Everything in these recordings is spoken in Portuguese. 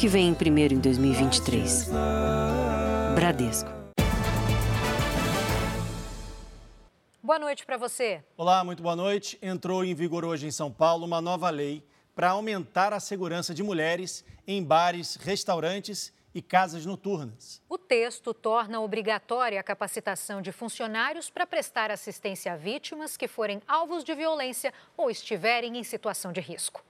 que vem em primeiro em 2023. Bradesco. Boa noite para você. Olá, muito boa noite. Entrou em vigor hoje em São Paulo uma nova lei para aumentar a segurança de mulheres em bares, restaurantes e casas noturnas. O texto torna obrigatória a capacitação de funcionários para prestar assistência a vítimas que forem alvos de violência ou estiverem em situação de risco.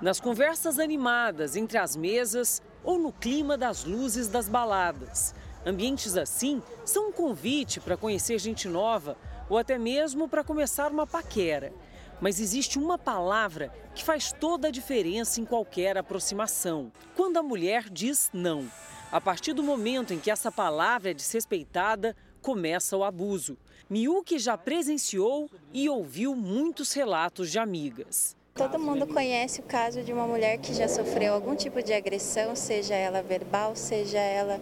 Nas conversas animadas entre as mesas ou no clima das luzes das baladas. Ambientes assim são um convite para conhecer gente nova ou até mesmo para começar uma paquera. Mas existe uma palavra que faz toda a diferença em qualquer aproximação: quando a mulher diz não. A partir do momento em que essa palavra é desrespeitada, começa o abuso. Miuki já presenciou e ouviu muitos relatos de amigas. Todo mundo conhece o caso de uma mulher que já sofreu algum tipo de agressão, seja ela verbal, seja ela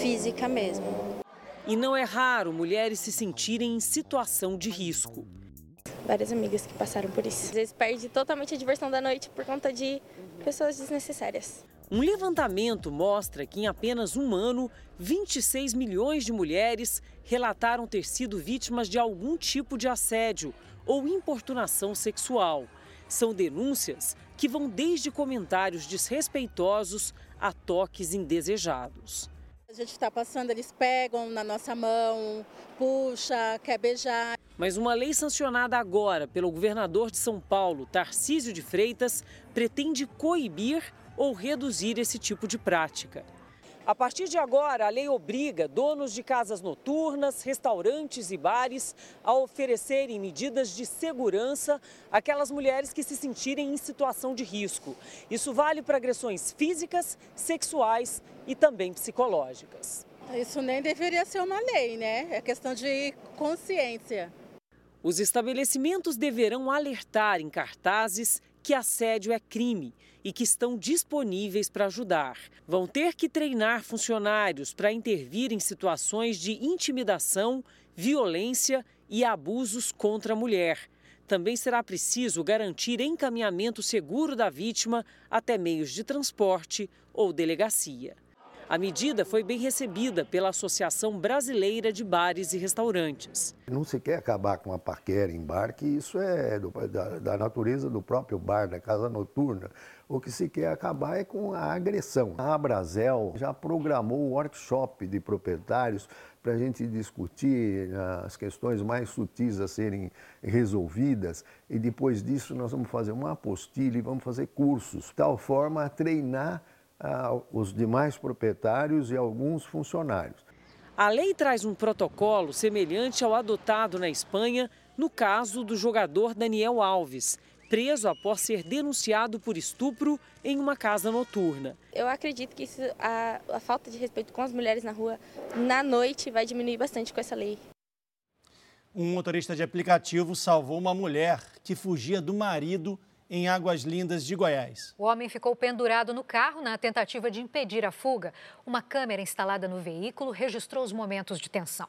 física mesmo. E não é raro mulheres se sentirem em situação de risco várias amigas que passaram por isso. Às vezes perde totalmente a diversão da noite por conta de pessoas desnecessárias. Um levantamento mostra que em apenas um ano, 26 milhões de mulheres relataram ter sido vítimas de algum tipo de assédio ou importunação sexual. São denúncias que vão desde comentários desrespeitosos a toques indesejados. A gente está passando, eles pegam na nossa mão, puxa, quer beijar. Mas uma lei sancionada agora pelo governador de São Paulo, Tarcísio de Freitas, pretende coibir ou reduzir esse tipo de prática. A partir de agora, a lei obriga donos de casas noturnas, restaurantes e bares a oferecerem medidas de segurança àquelas mulheres que se sentirem em situação de risco. Isso vale para agressões físicas, sexuais e também psicológicas. Isso nem deveria ser uma lei, né? É questão de consciência. Os estabelecimentos deverão alertar em cartazes que assédio é crime e que estão disponíveis para ajudar. Vão ter que treinar funcionários para intervir em situações de intimidação, violência e abusos contra a mulher. Também será preciso garantir encaminhamento seguro da vítima até meios de transporte ou delegacia. A medida foi bem recebida pela Associação Brasileira de Bares e Restaurantes. Não se quer acabar com a paquera em bar, que isso é do, da, da natureza do próprio bar, da casa noturna. O que se quer acabar é com a agressão. A Abrazel já programou um workshop de proprietários para a gente discutir ah, as questões mais sutis a serem resolvidas e depois disso nós vamos fazer uma apostilha e vamos fazer cursos, de tal forma a treinar os demais proprietários e alguns funcionários. A lei traz um protocolo semelhante ao adotado na Espanha no caso do jogador Daniel Alves, preso após ser denunciado por estupro em uma casa noturna. Eu acredito que isso, a, a falta de respeito com as mulheres na rua na noite vai diminuir bastante com essa lei. Um motorista de aplicativo salvou uma mulher que fugia do marido em Águas Lindas de Goiás. O homem ficou pendurado no carro na tentativa de impedir a fuga. Uma câmera instalada no veículo registrou os momentos de tensão.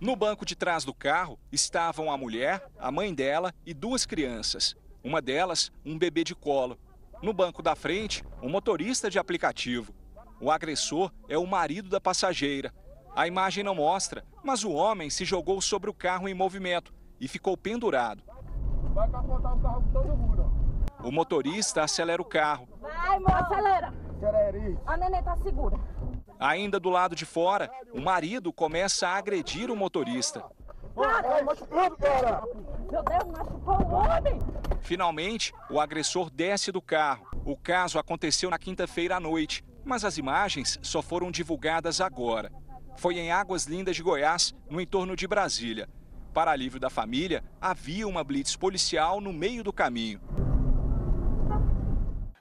No banco de trás do carro estavam a mulher, a mãe dela e duas crianças. Uma delas, um bebê de colo. No banco da frente, um motorista de aplicativo. O agressor é o marido da passageira. A imagem não mostra, mas o homem se jogou sobre o carro em movimento e ficou pendurado. Vai capotar o carro com todo mundo. O motorista acelera o carro. Vai, amor, acelera. A neném tá segura. Ainda do lado de fora, o marido começa a agredir o motorista. Para, machucando, cara. Meu Deus, machucou o homem. Finalmente, o agressor desce do carro. O caso aconteceu na quinta-feira à noite, mas as imagens só foram divulgadas agora. Foi em Águas Lindas de Goiás, no entorno de Brasília. Para alívio da família, havia uma blitz policial no meio do caminho.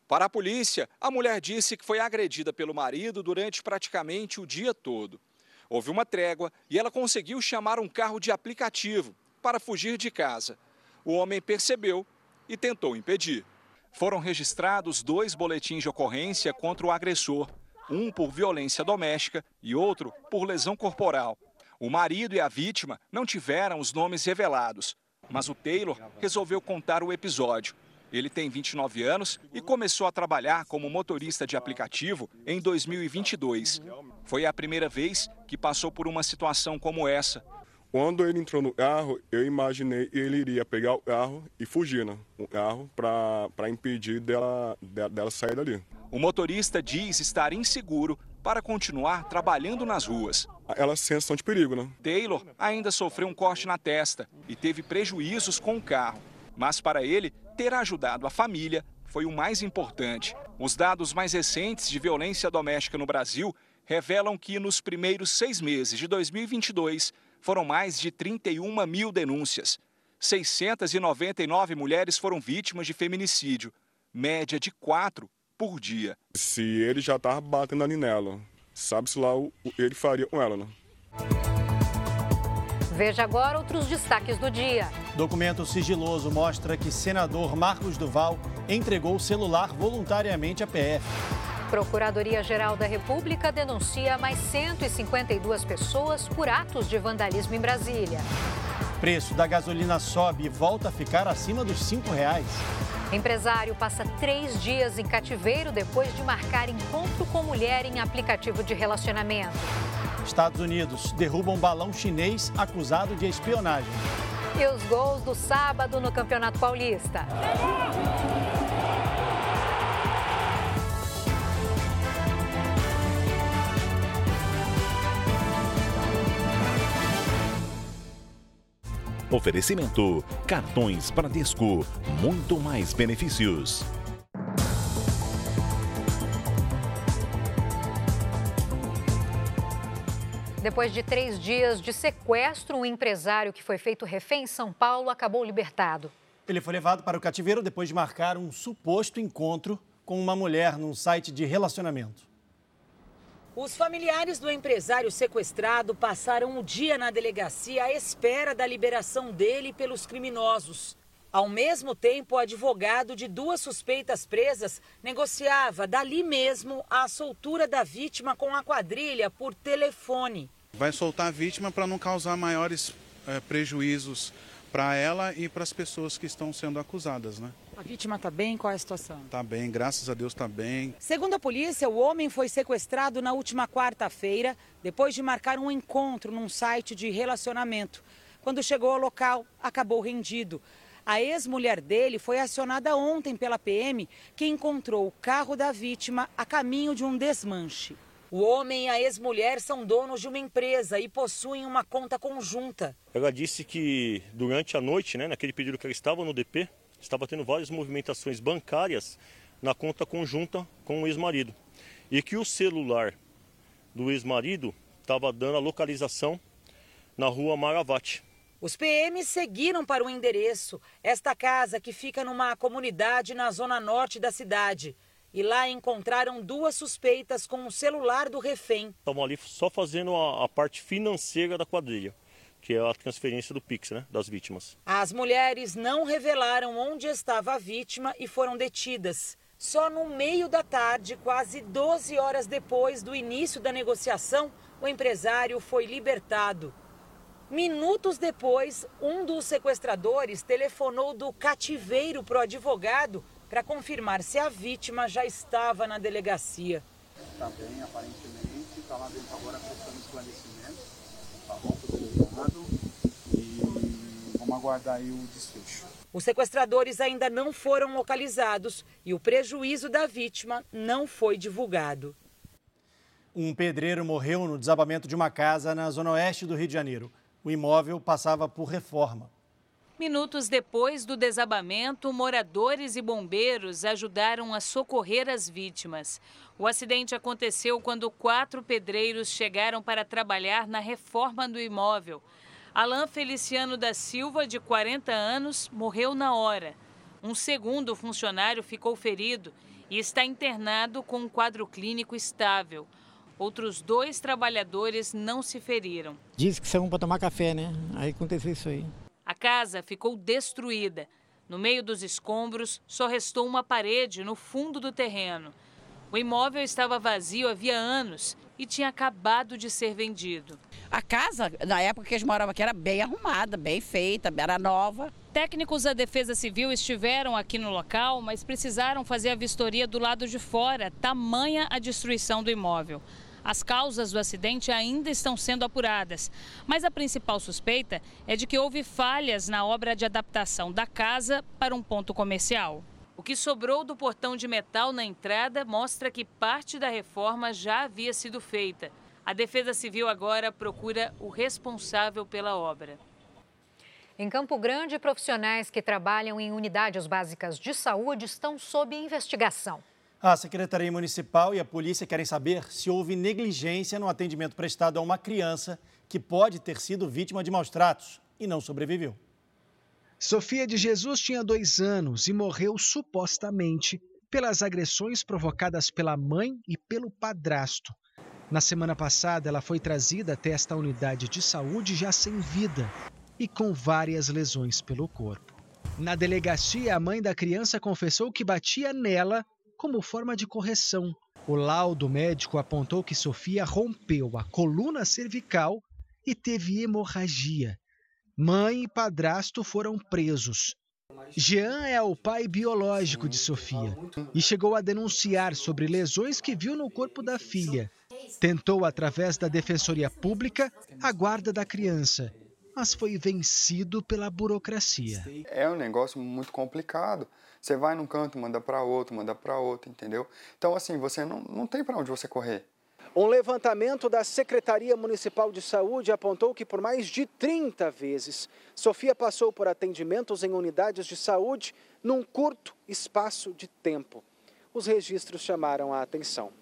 Para a polícia, a mulher disse que foi agredida pelo marido durante praticamente o dia todo. Houve uma trégua e ela conseguiu chamar um carro de aplicativo para fugir de casa. O homem percebeu e tentou impedir. Foram registrados dois boletins de ocorrência contra o agressor, um por violência doméstica e outro por lesão corporal. O marido e a vítima não tiveram os nomes revelados, mas o Taylor resolveu contar o episódio. Ele tem 29 anos e começou a trabalhar como motorista de aplicativo em 2022. Foi a primeira vez que passou por uma situação como essa. Quando ele entrou no carro, eu imaginei que ele iria pegar o carro e fugir, né? O carro para impedir dela, dela sair dali. O motorista diz estar inseguro para continuar trabalhando nas ruas. Ela sensação de perigo, né? Taylor ainda sofreu um corte na testa e teve prejuízos com o carro. Mas para ele, ter ajudado a família foi o mais importante. Os dados mais recentes de violência doméstica no Brasil revelam que nos primeiros seis meses de 2022 foram mais de 31 mil denúncias. 699 mulheres foram vítimas de feminicídio, média de quatro por dia. Se ele já estava batendo ali nela, sabe-se lá o ele faria com ela, né? Veja agora outros destaques do dia. Documento sigiloso mostra que senador Marcos Duval entregou o celular voluntariamente à PF. Procuradoria-Geral da República denuncia mais 152 pessoas por atos de vandalismo em Brasília. Preço da gasolina sobe e volta a ficar acima dos R$ reais. Empresário passa três dias em cativeiro depois de marcar encontro com mulher em aplicativo de relacionamento. Estados Unidos derruba um balão chinês acusado de espionagem. E os gols do sábado no Campeonato Paulista. Oferecimento: cartões Bradesco, muito mais benefícios. Depois de três dias de sequestro, um empresário que foi feito refém em São Paulo acabou libertado. Ele foi levado para o cativeiro depois de marcar um suposto encontro com uma mulher num site de relacionamento. Os familiares do empresário sequestrado passaram o dia na delegacia à espera da liberação dele pelos criminosos. Ao mesmo tempo, o advogado de duas suspeitas presas negociava dali mesmo a soltura da vítima com a quadrilha por telefone. Vai soltar a vítima para não causar maiores é, prejuízos para ela e para as pessoas que estão sendo acusadas, né? A vítima está bem? Qual é a situação? Está bem, graças a Deus está bem. Segundo a polícia, o homem foi sequestrado na última quarta-feira, depois de marcar um encontro num site de relacionamento. Quando chegou ao local, acabou rendido. A ex-mulher dele foi acionada ontem pela PM, que encontrou o carro da vítima a caminho de um desmanche. O homem e a ex-mulher são donos de uma empresa e possuem uma conta conjunta. Ela disse que durante a noite, né, naquele período que ela estava no DP, estava tendo várias movimentações bancárias na conta conjunta com o ex-marido. E que o celular do ex-marido estava dando a localização na rua Maravate. Os PMs seguiram para o endereço, esta casa que fica numa comunidade na zona norte da cidade. E lá encontraram duas suspeitas com o celular do refém. Estavam ali só fazendo a, a parte financeira da quadrilha que é a transferência do Pix, né, das vítimas. As mulheres não revelaram onde estava a vítima e foram detidas. Só no meio da tarde, quase 12 horas depois do início da negociação, o empresário foi libertado. Minutos depois, um dos sequestradores telefonou do cativeiro para o advogado para confirmar se a vítima já estava na delegacia. Está bem, aparentemente, está lá dentro agora prestando esclarecimento. Está volta e vamos aguardar aí o desfecho. Os sequestradores ainda não foram localizados e o prejuízo da vítima não foi divulgado. Um pedreiro morreu no desabamento de uma casa na zona oeste do Rio de Janeiro. O imóvel passava por reforma. Minutos depois do desabamento, moradores e bombeiros ajudaram a socorrer as vítimas. O acidente aconteceu quando quatro pedreiros chegaram para trabalhar na reforma do imóvel. Alain Feliciano da Silva, de 40 anos, morreu na hora. Um segundo funcionário ficou ferido e está internado com um quadro clínico estável. Outros dois trabalhadores não se feriram. Disse que saiu para tomar café, né? Aí aconteceu isso aí. A casa ficou destruída. No meio dos escombros, só restou uma parede no fundo do terreno. O imóvel estava vazio havia anos e tinha acabado de ser vendido. A casa, na época que eles moravam aqui, era bem arrumada, bem feita, era nova. Técnicos da Defesa Civil estiveram aqui no local, mas precisaram fazer a vistoria do lado de fora, tamanha a destruição do imóvel. As causas do acidente ainda estão sendo apuradas, mas a principal suspeita é de que houve falhas na obra de adaptação da casa para um ponto comercial. O que sobrou do portão de metal na entrada mostra que parte da reforma já havia sido feita. A Defesa Civil agora procura o responsável pela obra. Em Campo Grande, profissionais que trabalham em unidades básicas de saúde estão sob investigação. A Secretaria Municipal e a polícia querem saber se houve negligência no atendimento prestado a uma criança que pode ter sido vítima de maus tratos e não sobreviveu. Sofia de Jesus tinha dois anos e morreu supostamente pelas agressões provocadas pela mãe e pelo padrasto. Na semana passada, ela foi trazida até esta unidade de saúde já sem vida e com várias lesões pelo corpo. Na delegacia, a mãe da criança confessou que batia nela como forma de correção. O laudo médico apontou que Sofia rompeu a coluna cervical e teve hemorragia, Mãe e padrasto foram presos. Jean é o pai biológico de Sofia e chegou a denunciar sobre lesões que viu no corpo da filha. Tentou, através da Defensoria Pública, a guarda da criança, mas foi vencido pela burocracia. É um negócio muito complicado. Você vai num canto, manda para outro, manda para outro, entendeu? Então, assim, você não, não tem para onde você correr. Um levantamento da Secretaria Municipal de Saúde apontou que por mais de 30 vezes, Sofia passou por atendimentos em unidades de saúde num curto espaço de tempo. Os registros chamaram a atenção.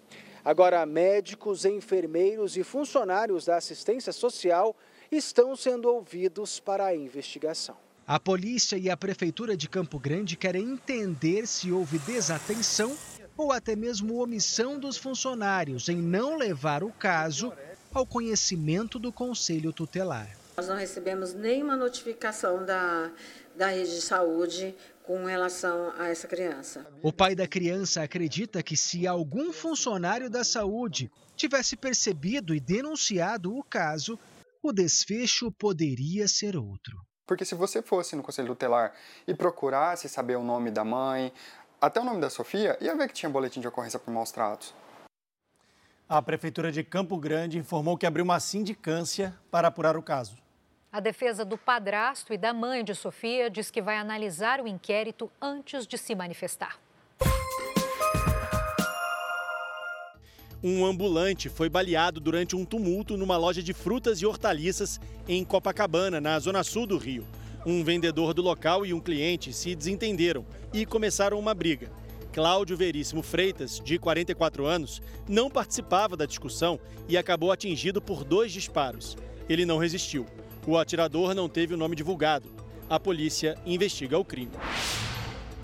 Agora, médicos, enfermeiros e funcionários da assistência social estão sendo ouvidos para a investigação. A polícia e a Prefeitura de Campo Grande querem entender se houve desatenção ou até mesmo omissão dos funcionários em não levar o caso ao conhecimento do Conselho Tutelar. Nós não recebemos nenhuma notificação da, da rede de saúde com relação a essa criança. O pai da criança acredita que se algum funcionário da saúde tivesse percebido e denunciado o caso, o desfecho poderia ser outro. Porque se você fosse no Conselho Tutelar e procurasse saber o nome da mãe, até o nome da Sofia, ia ver que tinha boletim de ocorrência por maus tratos. A Prefeitura de Campo Grande informou que abriu uma sindicância para apurar o caso. A defesa do padrasto e da mãe de Sofia diz que vai analisar o inquérito antes de se manifestar. Um ambulante foi baleado durante um tumulto numa loja de frutas e hortaliças em Copacabana, na zona sul do Rio. Um vendedor do local e um cliente se desentenderam e começaram uma briga. Cláudio Veríssimo Freitas, de 44 anos, não participava da discussão e acabou atingido por dois disparos. Ele não resistiu. O atirador não teve o nome divulgado. A polícia investiga o crime.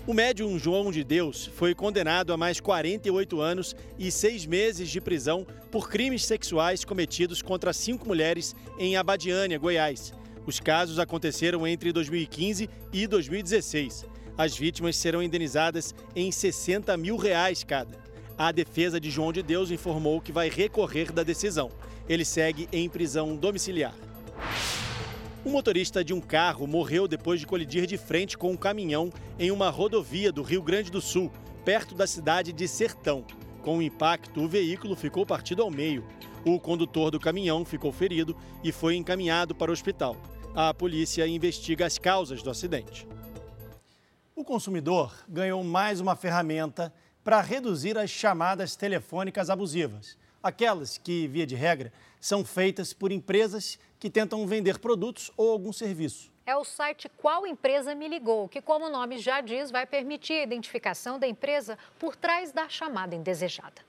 O médium João de Deus foi condenado a mais 48 anos e seis meses de prisão por crimes sexuais cometidos contra cinco mulheres em Abadiânia, Goiás. Os casos aconteceram entre 2015 e 2016. As vítimas serão indenizadas em 60 mil reais cada. A defesa de João de Deus informou que vai recorrer da decisão. Ele segue em prisão domiciliar. O motorista de um carro morreu depois de colidir de frente com um caminhão em uma rodovia do Rio Grande do Sul, perto da cidade de Sertão. Com o impacto, o veículo ficou partido ao meio. O condutor do caminhão ficou ferido e foi encaminhado para o hospital. A polícia investiga as causas do acidente. O consumidor ganhou mais uma ferramenta para reduzir as chamadas telefônicas abusivas. Aquelas que, via de regra, são feitas por empresas que tentam vender produtos ou algum serviço. É o site Qual Empresa Me Ligou, que, como o nome já diz, vai permitir a identificação da empresa por trás da chamada indesejada.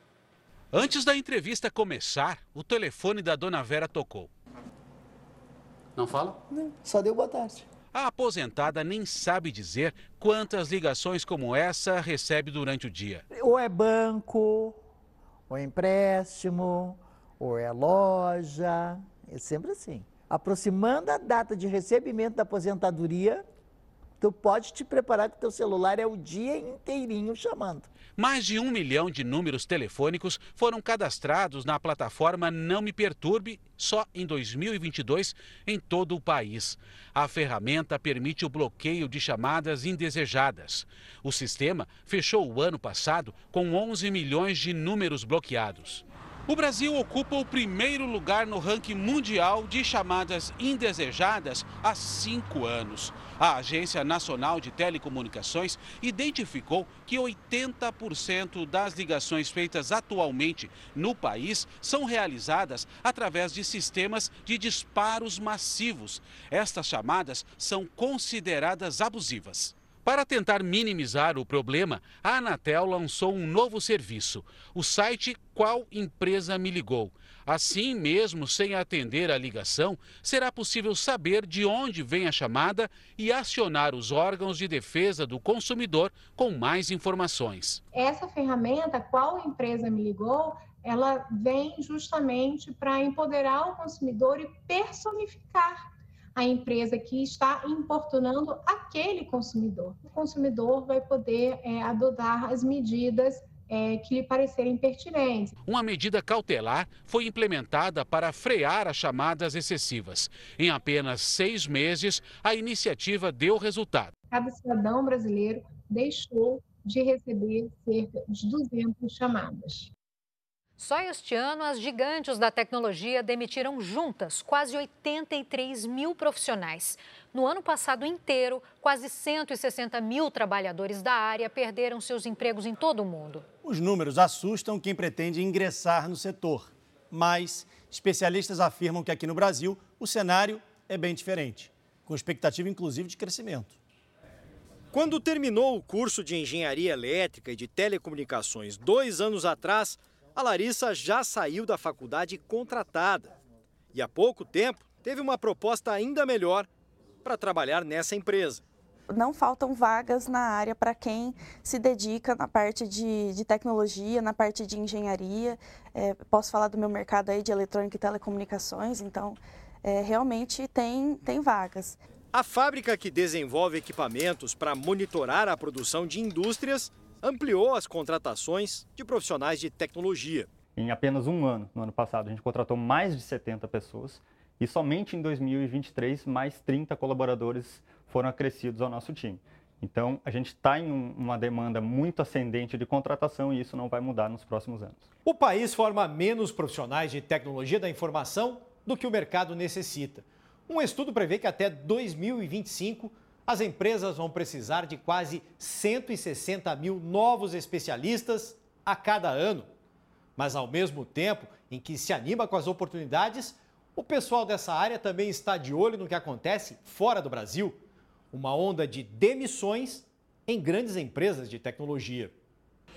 Antes da entrevista começar, o telefone da dona Vera tocou. Não fala? Não, só deu boa tarde. A aposentada nem sabe dizer quantas ligações como essa recebe durante o dia. Ou é banco, ou é empréstimo, ou é loja. É sempre assim. Aproximando a data de recebimento da aposentadoria, Tu pode te preparar que teu celular é o dia inteirinho chamando. Mais de um milhão de números telefônicos foram cadastrados na plataforma Não Me Perturbe só em 2022 em todo o país. A ferramenta permite o bloqueio de chamadas indesejadas. O sistema fechou o ano passado com 11 milhões de números bloqueados. O Brasil ocupa o primeiro lugar no ranking mundial de chamadas indesejadas há cinco anos. A Agência Nacional de Telecomunicações identificou que 80% das ligações feitas atualmente no país são realizadas através de sistemas de disparos massivos. Estas chamadas são consideradas abusivas. Para tentar minimizar o problema, a Anatel lançou um novo serviço, o site Qual Empresa Me Ligou. Assim, mesmo sem atender a ligação, será possível saber de onde vem a chamada e acionar os órgãos de defesa do consumidor com mais informações. Essa ferramenta, Qual Empresa Me Ligou, ela vem justamente para empoderar o consumidor e personificar a empresa que está importunando aquele consumidor. O consumidor vai poder é, adotar as medidas é, que lhe parecerem pertinentes. Uma medida cautelar foi implementada para frear as chamadas excessivas. Em apenas seis meses, a iniciativa deu resultado. Cada cidadão brasileiro deixou de receber cerca de 200 chamadas. Só este ano, as gigantes da tecnologia demitiram juntas quase 83 mil profissionais. No ano passado inteiro, quase 160 mil trabalhadores da área perderam seus empregos em todo o mundo. Os números assustam quem pretende ingressar no setor. Mas especialistas afirmam que aqui no Brasil o cenário é bem diferente, com expectativa inclusive de crescimento. Quando terminou o curso de engenharia elétrica e de telecomunicações dois anos atrás, a Larissa já saiu da faculdade contratada. E há pouco tempo teve uma proposta ainda melhor para trabalhar nessa empresa. Não faltam vagas na área para quem se dedica na parte de, de tecnologia, na parte de engenharia. É, posso falar do meu mercado aí de eletrônica e telecomunicações, então é, realmente tem, tem vagas. A fábrica que desenvolve equipamentos para monitorar a produção de indústrias ampliou as contratações de profissionais de tecnologia. Em apenas um ano, no ano passado, a gente contratou mais de 70 pessoas e somente em 2023 mais 30 colaboradores foram acrescidos ao nosso time. Então, a gente está em um, uma demanda muito ascendente de contratação e isso não vai mudar nos próximos anos. O país forma menos profissionais de tecnologia da informação do que o mercado necessita. Um estudo prevê que até 2025 as empresas vão precisar de quase 160 mil novos especialistas a cada ano. Mas, ao mesmo tempo em que se anima com as oportunidades, o pessoal dessa área também está de olho no que acontece fora do Brasil uma onda de demissões em grandes empresas de tecnologia.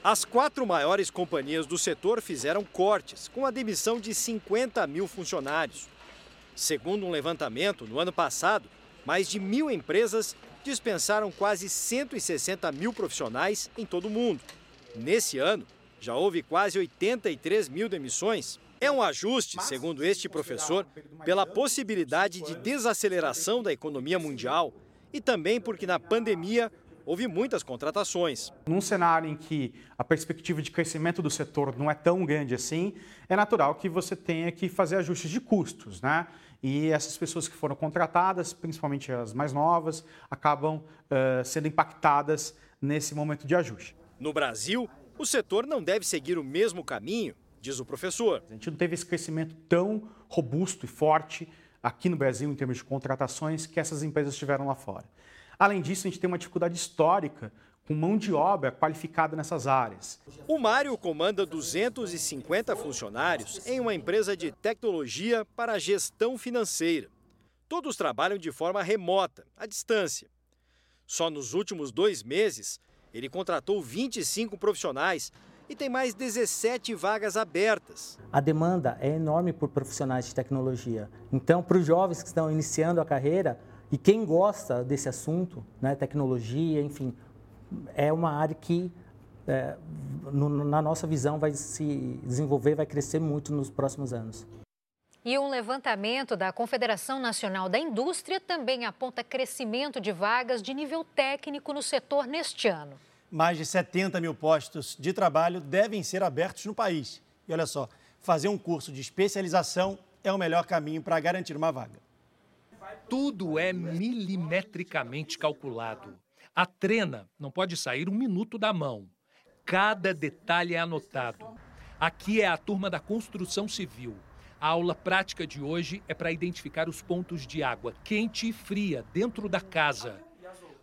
As quatro maiores companhias do setor fizeram cortes, com a demissão de 50 mil funcionários. Segundo um levantamento, no ano passado, mais de mil empresas dispensaram quase 160 mil profissionais em todo o mundo. Nesse ano, já houve quase 83 mil demissões. É um ajuste, segundo este professor, pela possibilidade de desaceleração da economia mundial e também porque na pandemia houve muitas contratações. Num cenário em que a perspectiva de crescimento do setor não é tão grande assim, é natural que você tenha que fazer ajustes de custos, né? E essas pessoas que foram contratadas, principalmente as mais novas, acabam uh, sendo impactadas nesse momento de ajuste. No Brasil, o setor não deve seguir o mesmo caminho, diz o professor. A gente não teve esse crescimento tão robusto e forte aqui no Brasil em termos de contratações que essas empresas tiveram lá fora. Além disso, a gente tem uma dificuldade histórica com mão de obra qualificada nessas áreas. O Mário comanda 250 funcionários em uma empresa de tecnologia para gestão financeira. Todos trabalham de forma remota, à distância. Só nos últimos dois meses, ele contratou 25 profissionais e tem mais 17 vagas abertas. A demanda é enorme por profissionais de tecnologia. Então, para os jovens que estão iniciando a carreira e quem gosta desse assunto, né, tecnologia, enfim, é uma área que, é, no, na nossa visão, vai se desenvolver, vai crescer muito nos próximos anos. E um levantamento da Confederação Nacional da Indústria também aponta crescimento de vagas de nível técnico no setor neste ano. Mais de 70 mil postos de trabalho devem ser abertos no país. E olha só, fazer um curso de especialização é o melhor caminho para garantir uma vaga. Tudo é milimetricamente calculado. A trena não pode sair um minuto da mão. Cada detalhe é anotado. Aqui é a turma da construção civil. A aula prática de hoje é para identificar os pontos de água quente e fria dentro da casa.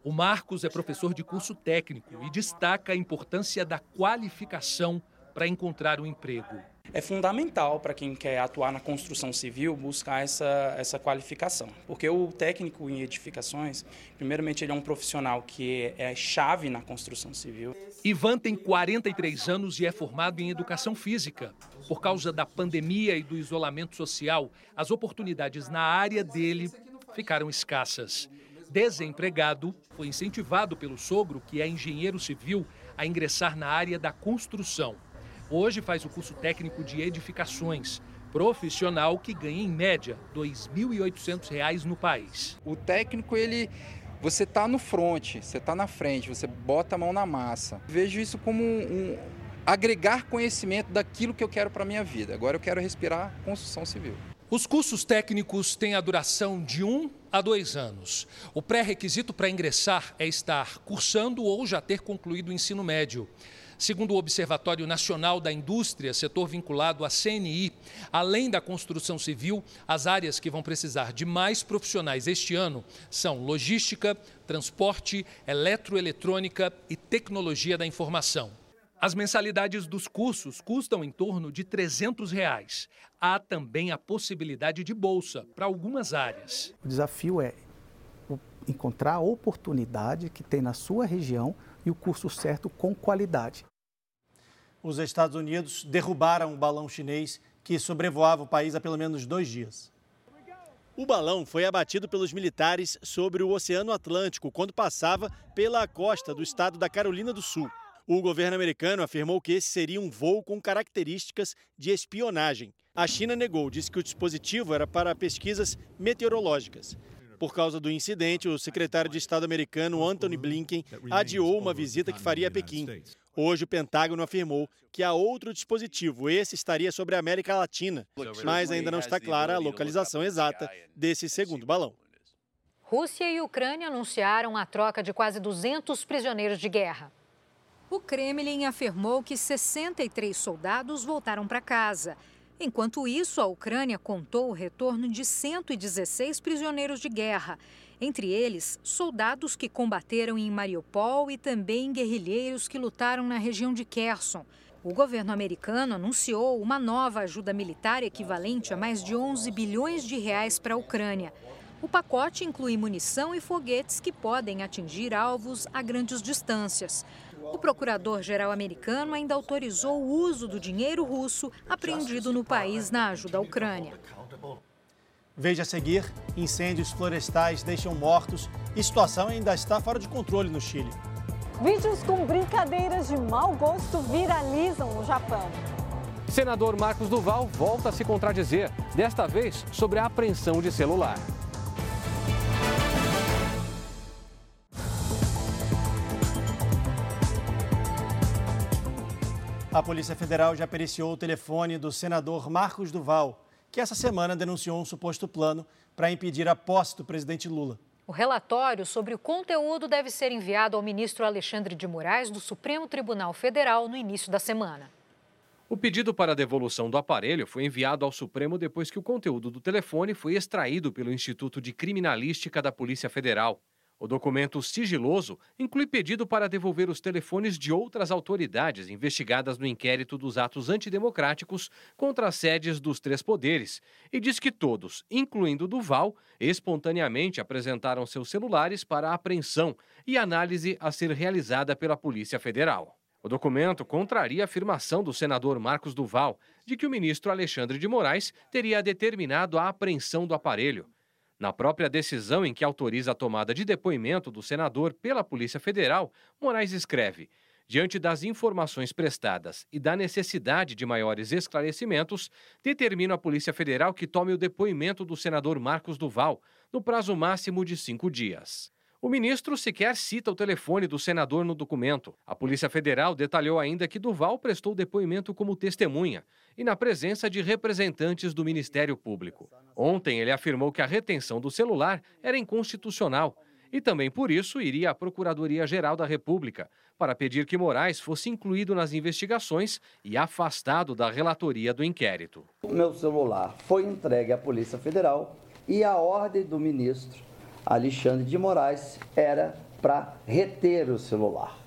O Marcos é professor de curso técnico e destaca a importância da qualificação para encontrar um emprego. É fundamental para quem quer atuar na construção civil buscar essa, essa qualificação, porque o técnico em edificações, primeiramente, ele é um profissional que é chave na construção civil. Ivan tem 43 anos e é formado em educação física. Por causa da pandemia e do isolamento social, as oportunidades na área dele ficaram escassas. Desempregado, foi incentivado pelo sogro, que é engenheiro civil, a ingressar na área da construção. Hoje faz o curso técnico de edificações, profissional que ganha em média R$ 2.800 no país. O técnico ele você está no front, você está na frente, você bota a mão na massa. Vejo isso como um, um agregar conhecimento daquilo que eu quero para minha vida. Agora eu quero respirar construção civil. Os cursos técnicos têm a duração de um a dois anos. O pré-requisito para ingressar é estar cursando ou já ter concluído o ensino médio. Segundo o Observatório Nacional da Indústria, setor vinculado à CNI, além da construção civil, as áreas que vão precisar de mais profissionais este ano são logística, transporte, eletroeletrônica e tecnologia da informação. As mensalidades dos cursos custam em torno de 300 reais. Há também a possibilidade de bolsa para algumas áreas. O desafio é encontrar a oportunidade que tem na sua região e o curso certo com qualidade. Os Estados Unidos derrubaram um balão chinês que sobrevoava o país há pelo menos dois dias. O balão foi abatido pelos militares sobre o Oceano Atlântico quando passava pela costa do estado da Carolina do Sul. O governo americano afirmou que esse seria um voo com características de espionagem. A China negou, disse que o dispositivo era para pesquisas meteorológicas. Por causa do incidente, o secretário de Estado americano Anthony Blinken adiou uma visita que faria a Pequim. Hoje, o Pentágono afirmou que há outro dispositivo, esse estaria sobre a América Latina, mas ainda não está clara a localização exata desse segundo balão. Rússia e Ucrânia anunciaram a troca de quase 200 prisioneiros de guerra. O Kremlin afirmou que 63 soldados voltaram para casa. Enquanto isso, a Ucrânia contou o retorno de 116 prisioneiros de guerra, entre eles soldados que combateram em Mariupol e também guerrilheiros que lutaram na região de Kherson. O governo americano anunciou uma nova ajuda militar equivalente a mais de 11 bilhões de reais para a Ucrânia. O pacote inclui munição e foguetes que podem atingir alvos a grandes distâncias. O procurador-geral americano ainda autorizou o uso do dinheiro russo apreendido no país na ajuda à Ucrânia. Veja a seguir: incêndios florestais deixam mortos e situação ainda está fora de controle no Chile. Vídeos com brincadeiras de mau gosto viralizam no Japão. Senador Marcos Duval volta a se contradizer, desta vez sobre a apreensão de celular. A Polícia Federal já periciou o telefone do senador Marcos Duval, que essa semana denunciou um suposto plano para impedir a posse do presidente Lula. O relatório sobre o conteúdo deve ser enviado ao ministro Alexandre de Moraes do Supremo Tribunal Federal no início da semana. O pedido para a devolução do aparelho foi enviado ao Supremo depois que o conteúdo do telefone foi extraído pelo Instituto de Criminalística da Polícia Federal. O documento sigiloso inclui pedido para devolver os telefones de outras autoridades investigadas no inquérito dos atos antidemocráticos contra as sedes dos três poderes e diz que todos, incluindo Duval, espontaneamente apresentaram seus celulares para apreensão e análise a ser realizada pela Polícia Federal. O documento contraria a afirmação do senador Marcos Duval de que o ministro Alexandre de Moraes teria determinado a apreensão do aparelho. Na própria decisão em que autoriza a tomada de depoimento do senador pela Polícia Federal, Moraes escreve: diante das informações prestadas e da necessidade de maiores esclarecimentos, determina a Polícia Federal que tome o depoimento do senador Marcos Duval, no prazo máximo de cinco dias. O ministro sequer cita o telefone do senador no documento. A Polícia Federal detalhou ainda que Duval prestou depoimento como testemunha e na presença de representantes do Ministério Público. Ontem, ele afirmou que a retenção do celular era inconstitucional e também por isso iria à Procuradoria-Geral da República para pedir que Moraes fosse incluído nas investigações e afastado da relatoria do inquérito. O meu celular foi entregue à Polícia Federal e a ordem do ministro Alexandre de Moraes era para reter o celular.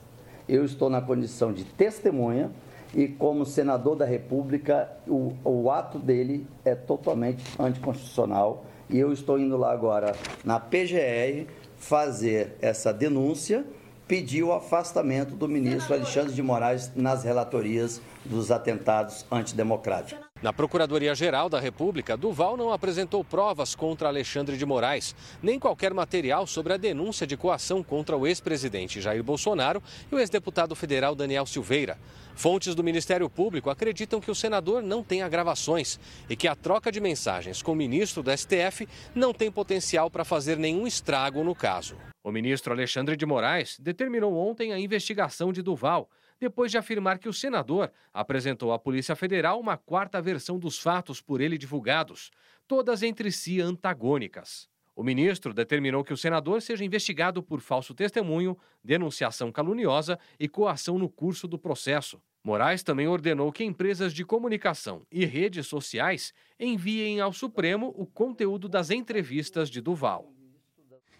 Eu estou na condição de testemunha e, como senador da República, o, o ato dele é totalmente anticonstitucional. E eu estou indo lá agora na PGR fazer essa denúncia pediu o afastamento do ministro Alexandre de Moraes nas relatorias dos atentados antidemocráticos. Na Procuradoria-Geral da República, Duval não apresentou provas contra Alexandre de Moraes, nem qualquer material sobre a denúncia de coação contra o ex-presidente Jair Bolsonaro e o ex-deputado federal Daniel Silveira. Fontes do Ministério Público acreditam que o senador não tem gravações e que a troca de mensagens com o ministro do STF não tem potencial para fazer nenhum estrago no caso. O ministro Alexandre de Moraes determinou ontem a investigação de Duval, depois de afirmar que o senador apresentou à Polícia Federal uma quarta versão dos fatos por ele divulgados, todas entre si antagônicas. O ministro determinou que o senador seja investigado por falso testemunho, denunciação caluniosa e coação no curso do processo. Moraes também ordenou que empresas de comunicação e redes sociais enviem ao Supremo o conteúdo das entrevistas de Duval.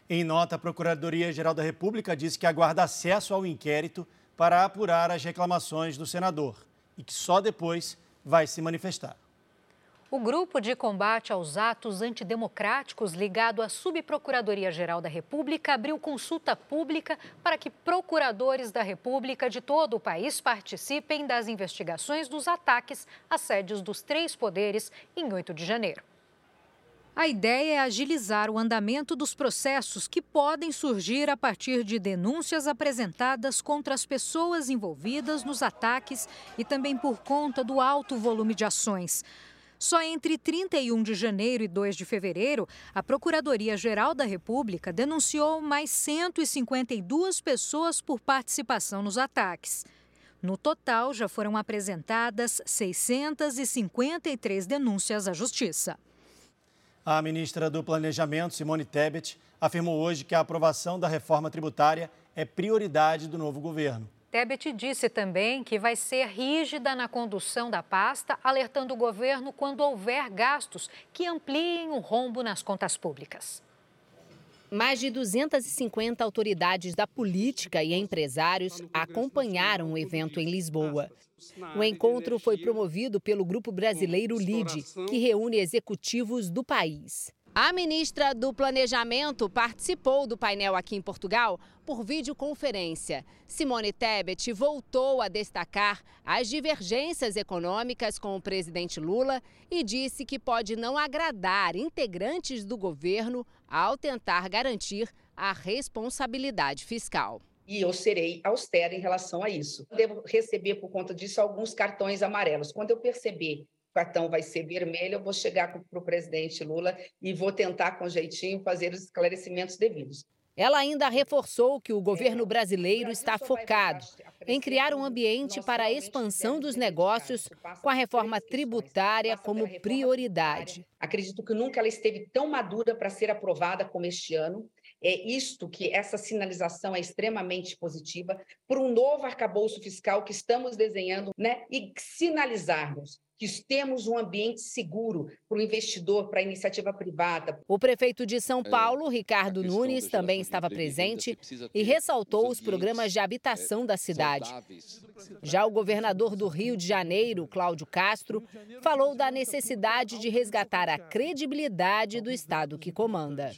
Em nota, a Procuradoria-Geral da República disse que aguarda acesso ao inquérito para apurar as reclamações do senador e que só depois vai se manifestar. O grupo de combate aos atos antidemocráticos ligado à Subprocuradoria-Geral da República abriu consulta pública para que procuradores da República de todo o país participem das investigações dos ataques às sedes dos três poderes em 8 de janeiro. A ideia é agilizar o andamento dos processos que podem surgir a partir de denúncias apresentadas contra as pessoas envolvidas nos ataques e também por conta do alto volume de ações. Só entre 31 de janeiro e 2 de fevereiro, a Procuradoria-Geral da República denunciou mais 152 pessoas por participação nos ataques. No total, já foram apresentadas 653 denúncias à Justiça. A ministra do Planejamento, Simone Tebet, afirmou hoje que a aprovação da reforma tributária é prioridade do novo governo. Tebet disse também que vai ser rígida na condução da pasta, alertando o governo quando houver gastos que ampliem o rombo nas contas públicas. Mais de 250 autoridades da política e empresários acompanharam o evento em Lisboa. O encontro foi promovido pelo Grupo Brasileiro LIDE, que reúne executivos do país. A ministra do Planejamento participou do painel aqui em Portugal por videoconferência. Simone Tebet voltou a destacar as divergências econômicas com o presidente Lula e disse que pode não agradar integrantes do governo ao tentar garantir a responsabilidade fiscal e eu serei austera em relação a isso. Devo receber, por conta disso, alguns cartões amarelos. Quando eu perceber o cartão vai ser vermelho, eu vou chegar para o presidente Lula e vou tentar, com jeitinho, fazer os esclarecimentos devidos. Ela ainda reforçou que o governo brasileiro está focado em criar um ambiente para a expansão dos negócios, com a reforma tributária como prioridade. Acredito que nunca ela esteve tão madura para ser aprovada como este ano. É isto que essa sinalização é extremamente positiva por um novo arcabouço fiscal que estamos desenhando, né? E sinalizarmos que temos um ambiente seguro para o investidor, para a iniciativa privada. O prefeito de São é, Paulo, Ricardo Nunes, também estava presente e ressaltou os programas de habitação da cidade. Já o governador do Rio de Janeiro, Cláudio Castro, falou da necessidade de resgatar a credibilidade do Estado que comanda.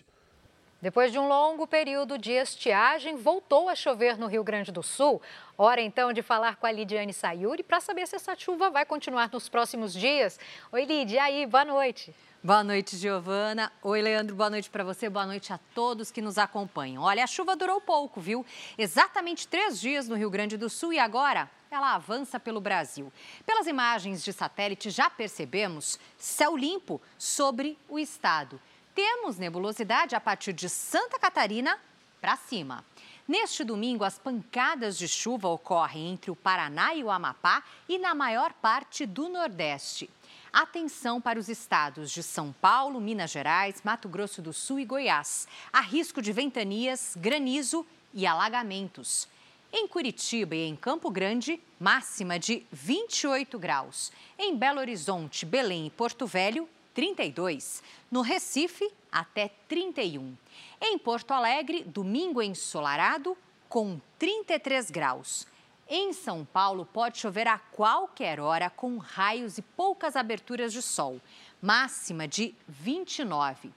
Depois de um longo período de estiagem, voltou a chover no Rio Grande do Sul. Hora então de falar com a Lidiane Sayuri para saber se essa chuva vai continuar nos próximos dias. Oi, Lidia, e aí, boa noite. Boa noite, Giovana. Oi, Leandro, boa noite para você, boa noite a todos que nos acompanham. Olha, a chuva durou pouco, viu? Exatamente três dias no Rio Grande do Sul e agora ela avança pelo Brasil. Pelas imagens de satélite, já percebemos céu limpo sobre o estado temos nebulosidade a partir de Santa Catarina para cima. Neste domingo, as pancadas de chuva ocorrem entre o Paraná e o Amapá e na maior parte do Nordeste. Atenção para os estados de São Paulo, Minas Gerais, Mato Grosso do Sul e Goiás. Há risco de ventanias, granizo e alagamentos. Em Curitiba e em Campo Grande, máxima de 28 graus. Em Belo Horizonte, Belém e Porto Velho, 32. No Recife, até 31. Em Porto Alegre, domingo ensolarado, com 33 graus. Em São Paulo, pode chover a qualquer hora, com raios e poucas aberturas de sol. Máxima de 29.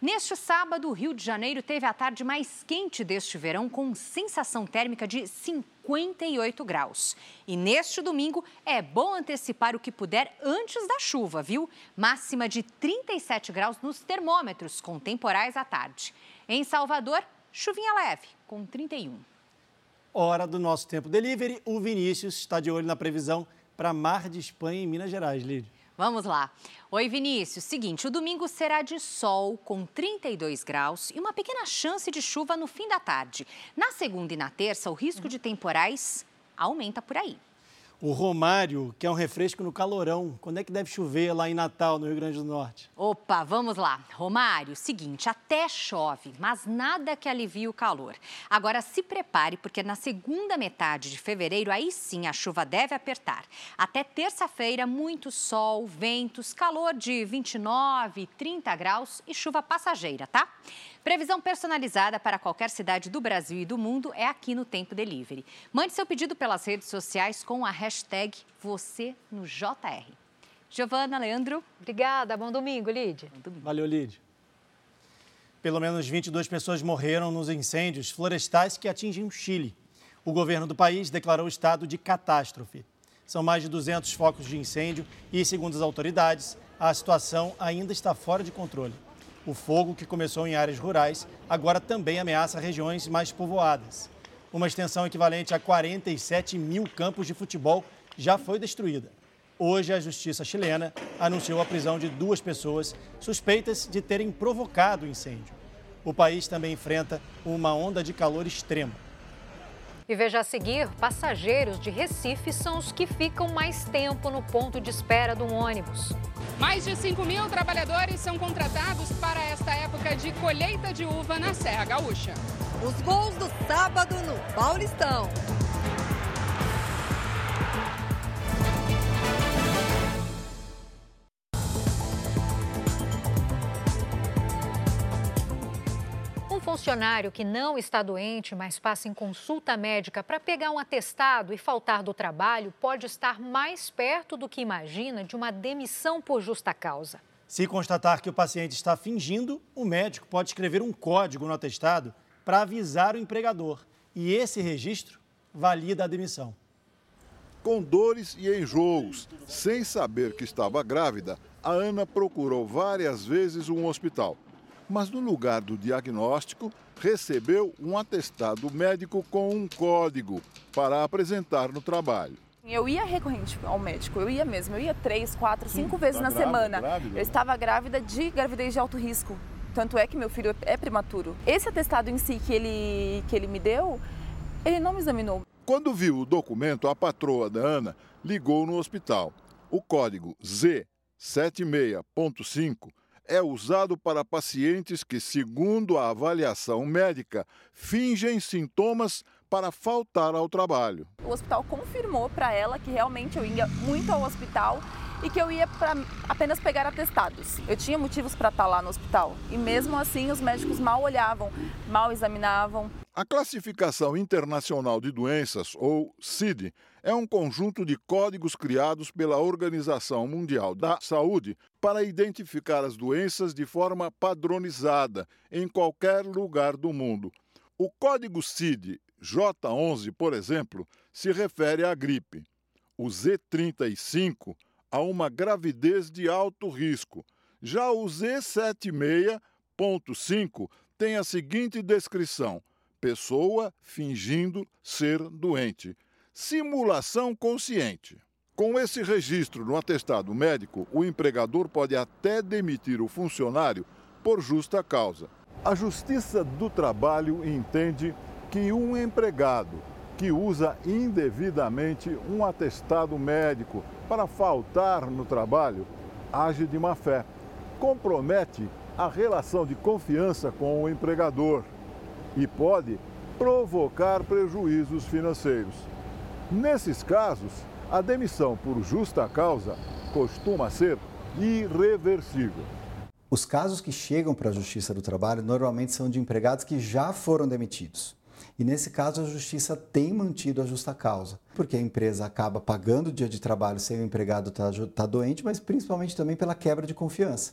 Neste sábado, o Rio de Janeiro teve a tarde mais quente deste verão, com sensação térmica de 58 graus. E neste domingo, é bom antecipar o que puder antes da chuva, viu? Máxima de 37 graus nos termômetros, com temporais à tarde. Em Salvador, chuvinha leve, com 31. Hora do nosso tempo delivery. O Vinícius está de olho na previsão para Mar de Espanha em Minas Gerais, Lídia. Vamos lá. Oi, Vinícius. Seguinte, o domingo será de sol com 32 graus e uma pequena chance de chuva no fim da tarde. Na segunda e na terça, o risco de temporais aumenta por aí. O Romário, que é um refresco no calorão. Quando é que deve chover lá em Natal, no Rio Grande do Norte? Opa, vamos lá. Romário, seguinte, até chove, mas nada que alivie o calor. Agora se prepare, porque na segunda metade de fevereiro, aí sim a chuva deve apertar. Até terça-feira, muito sol, ventos, calor de 29, 30 graus e chuva passageira, tá? Previsão personalizada para qualquer cidade do Brasil e do mundo é aqui no Tempo Delivery. Mande seu pedido pelas redes sociais com a hashtag você no JR. Giovana, Leandro. Obrigada. Bom domingo, domingo. Valeu, Lídia. Pelo menos 22 pessoas morreram nos incêndios florestais que atingem o Chile. O governo do país declarou estado de catástrofe. São mais de 200 focos de incêndio e, segundo as autoridades, a situação ainda está fora de controle. O fogo, que começou em áreas rurais, agora também ameaça regiões mais povoadas. Uma extensão equivalente a 47 mil campos de futebol já foi destruída. Hoje, a justiça chilena anunciou a prisão de duas pessoas suspeitas de terem provocado o incêndio. O país também enfrenta uma onda de calor extremo. E veja a seguir: passageiros de Recife são os que ficam mais tempo no ponto de espera do ônibus. Mais de 5 mil trabalhadores são contratados para esta época de colheita de uva na Serra Gaúcha. Os gols do sábado no Paulistão. Funcionário que não está doente, mas passa em consulta médica para pegar um atestado e faltar do trabalho pode estar mais perto do que imagina de uma demissão por justa causa. Se constatar que o paciente está fingindo, o médico pode escrever um código no atestado para avisar o empregador. E esse registro valida a demissão. Com dores e enjoos, sem saber que estava grávida, a Ana procurou várias vezes um hospital mas no lugar do diagnóstico, recebeu um atestado médico com um código para apresentar no trabalho. Eu ia recorrente ao médico, eu ia mesmo, eu ia três, quatro, cinco vezes tá na grávida, semana. Grávida, eu estava grávida de gravidez de alto risco. Tanto é que meu filho é prematuro. Esse atestado em si que ele, que ele me deu, ele não me examinou. Quando viu o documento, a patroa da Ana ligou no hospital. O código Z76.5 é usado para pacientes que, segundo a avaliação médica, fingem sintomas para faltar ao trabalho. O hospital confirmou para ela que realmente eu ia muito ao hospital e que eu ia para apenas pegar atestados. Eu tinha motivos para estar tá lá no hospital e mesmo assim os médicos mal olhavam, mal examinavam. A Classificação Internacional de Doenças, ou CID, é um conjunto de códigos criados pela Organização Mundial da Saúde para identificar as doenças de forma padronizada em qualquer lugar do mundo. O código CID J11, por exemplo, se refere à gripe. O Z35 a uma gravidez de alto risco. Já o Z76.5 tem a seguinte descrição: pessoa fingindo ser doente. Simulação consciente. Com esse registro no atestado médico, o empregador pode até demitir o funcionário por justa causa. A Justiça do Trabalho entende que um empregado que usa indevidamente um atestado médico para faltar no trabalho age de má fé, compromete a relação de confiança com o empregador e pode provocar prejuízos financeiros. Nesses casos, a demissão por justa causa costuma ser irreversível. Os casos que chegam para a Justiça do Trabalho normalmente são de empregados que já foram demitidos. E nesse caso, a Justiça tem mantido a justa causa, porque a empresa acaba pagando o dia de trabalho sem o empregado estar tá, tá doente, mas principalmente também pela quebra de confiança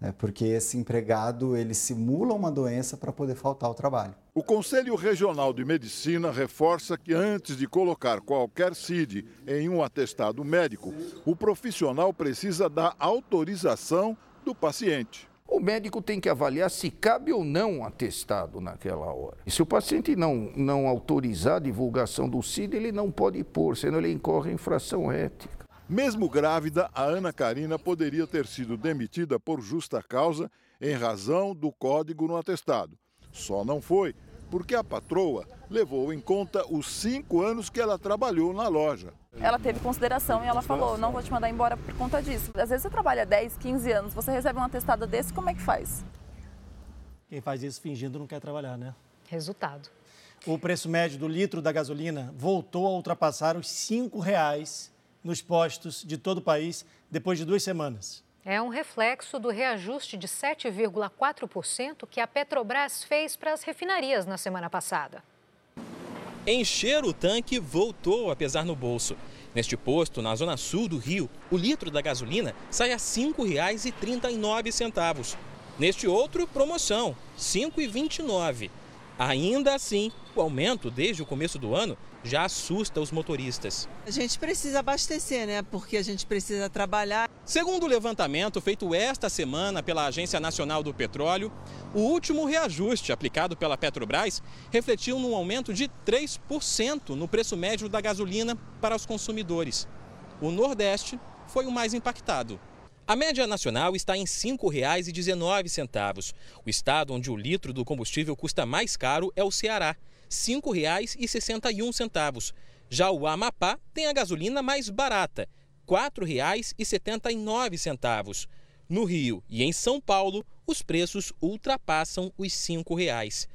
né, porque esse empregado ele simula uma doença para poder faltar ao trabalho. O Conselho Regional de Medicina reforça que antes de colocar qualquer CID em um atestado médico, o profissional precisa da autorização do paciente. O médico tem que avaliar se cabe ou não um atestado naquela hora. E se o paciente não, não autorizar a divulgação do CID, ele não pode pôr, senão ele incorre em infração ética. Mesmo grávida, a Ana Karina poderia ter sido demitida por justa causa em razão do código no atestado. Só não foi porque a patroa levou em conta os cinco anos que ela trabalhou na loja. Ela teve consideração e ela falou: não vou te mandar embora por conta disso. Às vezes você trabalha 10, 15 anos, você recebe um atestado desse, como é que faz? Quem faz isso fingindo não quer trabalhar, né? Resultado. O preço médio do litro da gasolina voltou a ultrapassar os R$ reais nos postos de todo o país depois de duas semanas. É um reflexo do reajuste de 7,4% que a Petrobras fez para as refinarias na semana passada. Encher o tanque voltou a pesar no bolso. Neste posto, na zona sul do Rio, o litro da gasolina sai a R$ 5,39. Neste outro, promoção, R$ 5,29. Ainda assim, o aumento desde o começo do ano já assusta os motoristas. A gente precisa abastecer, né? Porque a gente precisa trabalhar. Segundo o levantamento feito esta semana pela Agência Nacional do Petróleo, o último reajuste aplicado pela Petrobras refletiu num aumento de 3% no preço médio da gasolina para os consumidores. O Nordeste foi o mais impactado. A média nacional está em R$ 5,19. O estado onde o litro do combustível custa mais caro é o Ceará, R$ 5,61. Já o Amapá tem a gasolina mais barata, R$ 4,79. No Rio e em São Paulo, os preços ultrapassam os R$ 5,00.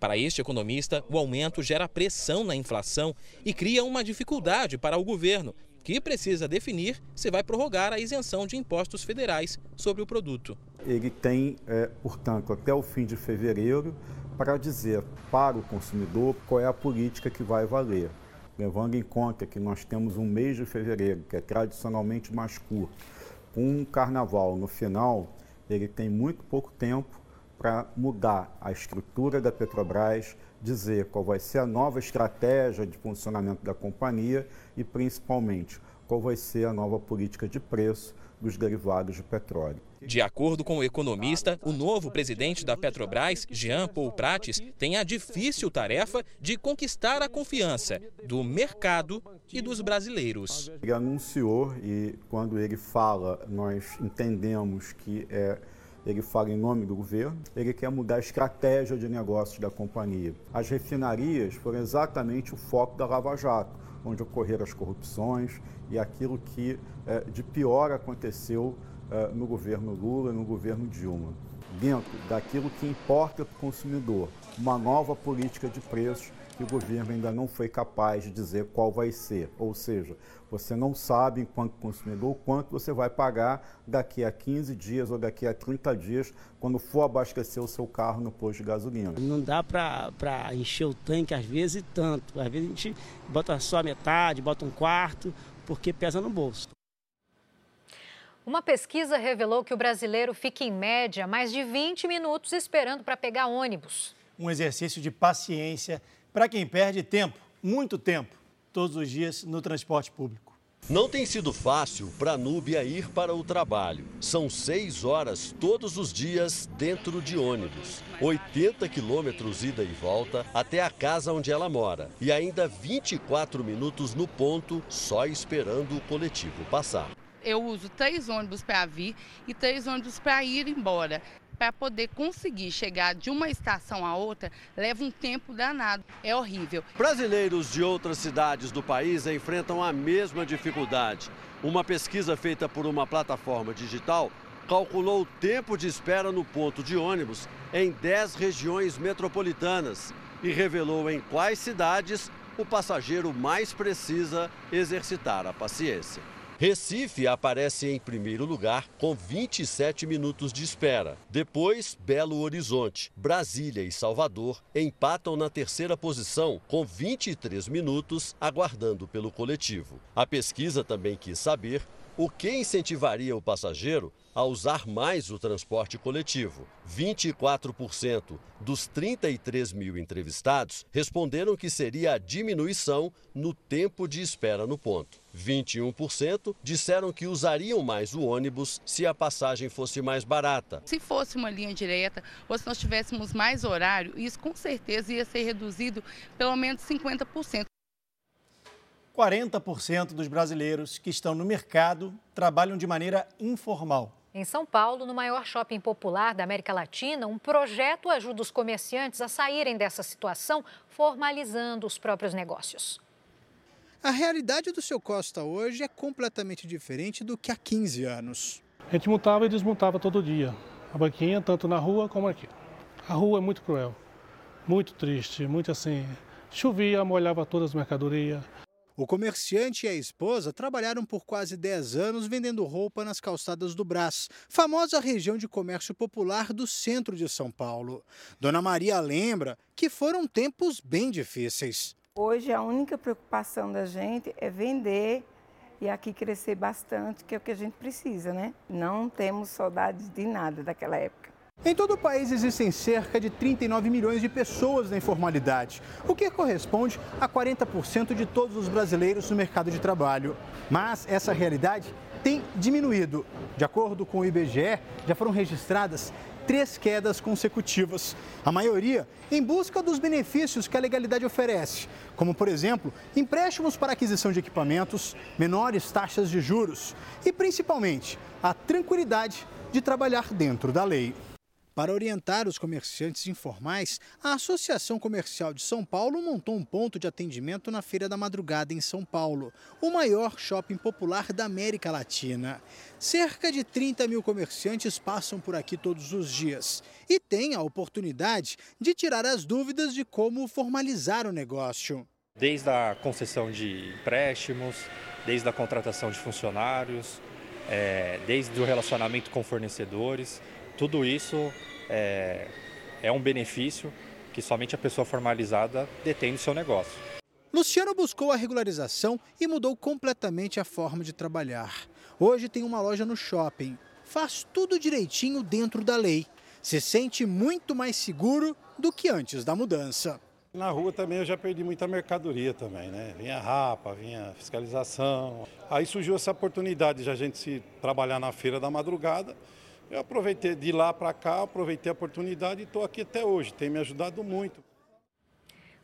Para este economista, o aumento gera pressão na inflação e cria uma dificuldade para o governo, que precisa definir se vai prorrogar a isenção de impostos federais sobre o produto. Ele tem, é, portanto, até o fim de fevereiro para dizer para o consumidor qual é a política que vai valer. Levando em conta que nós temos um mês de fevereiro, que é tradicionalmente mais curto, com um carnaval no final, ele tem muito pouco tempo para mudar a estrutura da Petrobras, dizer qual vai ser a nova estratégia de funcionamento da companhia e, principalmente, qual vai ser a nova política de preço dos derivados de petróleo. De acordo com o economista, o novo presidente da Petrobras, Jean Paul Prates, tem a difícil tarefa de conquistar a confiança do mercado e dos brasileiros. Ele anunciou e quando ele fala, nós entendemos que é ele fala em nome do governo, ele quer mudar a estratégia de negócios da companhia. As refinarias foram exatamente o foco da Lava Jato, onde ocorreram as corrupções e aquilo que é, de pior aconteceu é, no governo Lula no governo Dilma. Dentro daquilo que importa para o consumidor, uma nova política de preços que o governo ainda não foi capaz de dizer qual vai ser. Ou seja, você não sabe, enquanto consumidor, quanto você vai pagar daqui a 15 dias ou daqui a 30 dias, quando for abastecer o seu carro no posto de gasolina. Não dá para encher o tanque, às vezes, tanto. Às vezes a gente bota só metade, bota um quarto, porque pesa no bolso. Uma pesquisa revelou que o brasileiro fica, em média, mais de 20 minutos esperando para pegar ônibus. Um exercício de paciência para quem perde tempo, muito tempo, todos os dias no transporte público. Não tem sido fácil para a Núbia ir para o trabalho. São seis horas todos os dias dentro de ônibus. 80 quilômetros ida e volta até a casa onde ela mora. E ainda 24 minutos no ponto, só esperando o coletivo passar eu uso três ônibus para vir e três ônibus para ir embora. Para poder conseguir chegar de uma estação a outra, leva um tempo danado. É horrível. Brasileiros de outras cidades do país enfrentam a mesma dificuldade. Uma pesquisa feita por uma plataforma digital calculou o tempo de espera no ponto de ônibus em 10 regiões metropolitanas e revelou em quais cidades o passageiro mais precisa exercitar a paciência. Recife aparece em primeiro lugar com 27 minutos de espera. Depois, Belo Horizonte, Brasília e Salvador empatam na terceira posição com 23 minutos aguardando pelo coletivo. A pesquisa também quis saber o que incentivaria o passageiro a usar mais o transporte coletivo. 24% dos 33 mil entrevistados responderam que seria a diminuição no tempo de espera no ponto. 21% disseram que usariam mais o ônibus se a passagem fosse mais barata. Se fosse uma linha direta ou se nós tivéssemos mais horário, isso com certeza ia ser reduzido pelo menos 50%. 40% dos brasileiros que estão no mercado trabalham de maneira informal. Em São Paulo, no maior shopping popular da América Latina, um projeto ajuda os comerciantes a saírem dessa situação, formalizando os próprios negócios. A realidade do seu Costa hoje é completamente diferente do que há 15 anos. A gente montava e desmontava todo dia. A banquinha, tanto na rua como aqui. A rua é muito cruel, muito triste, muito assim. Chovia, molhava todas as mercadorias. O comerciante e a esposa trabalharam por quase 10 anos vendendo roupa nas calçadas do Brás, famosa região de comércio popular do centro de São Paulo. Dona Maria lembra que foram tempos bem difíceis. Hoje a única preocupação da gente é vender e aqui crescer bastante, que é o que a gente precisa, né? Não temos saudades de nada daquela época. Em todo o país existem cerca de 39 milhões de pessoas na informalidade, o que corresponde a 40% de todos os brasileiros no mercado de trabalho. Mas essa realidade tem diminuído. De acordo com o IBGE, já foram registradas três quedas consecutivas. A maioria em busca dos benefícios que a legalidade oferece, como, por exemplo, empréstimos para aquisição de equipamentos, menores taxas de juros e, principalmente, a tranquilidade de trabalhar dentro da lei. Para orientar os comerciantes informais, a Associação Comercial de São Paulo montou um ponto de atendimento na Feira da Madrugada em São Paulo, o maior shopping popular da América Latina. Cerca de 30 mil comerciantes passam por aqui todos os dias e têm a oportunidade de tirar as dúvidas de como formalizar o negócio. Desde a concessão de empréstimos, desde a contratação de funcionários, é, desde o relacionamento com fornecedores tudo isso é, é um benefício que somente a pessoa formalizada detém no seu negócio. Luciano buscou a regularização e mudou completamente a forma de trabalhar. Hoje tem uma loja no shopping. Faz tudo direitinho dentro da lei. Se sente muito mais seguro do que antes da mudança. Na rua também eu já perdi muita mercadoria também, né? Vinha rapa, vinha fiscalização. Aí surgiu essa oportunidade de a gente se trabalhar na feira da madrugada eu aproveitei de lá para cá, aproveitei a oportunidade e estou aqui até hoje. Tem me ajudado muito.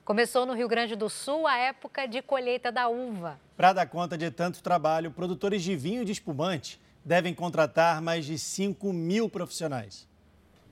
Começou no Rio Grande do Sul a época de colheita da uva. Para dar conta de tanto trabalho, produtores de vinho e de espumante devem contratar mais de 5 mil profissionais.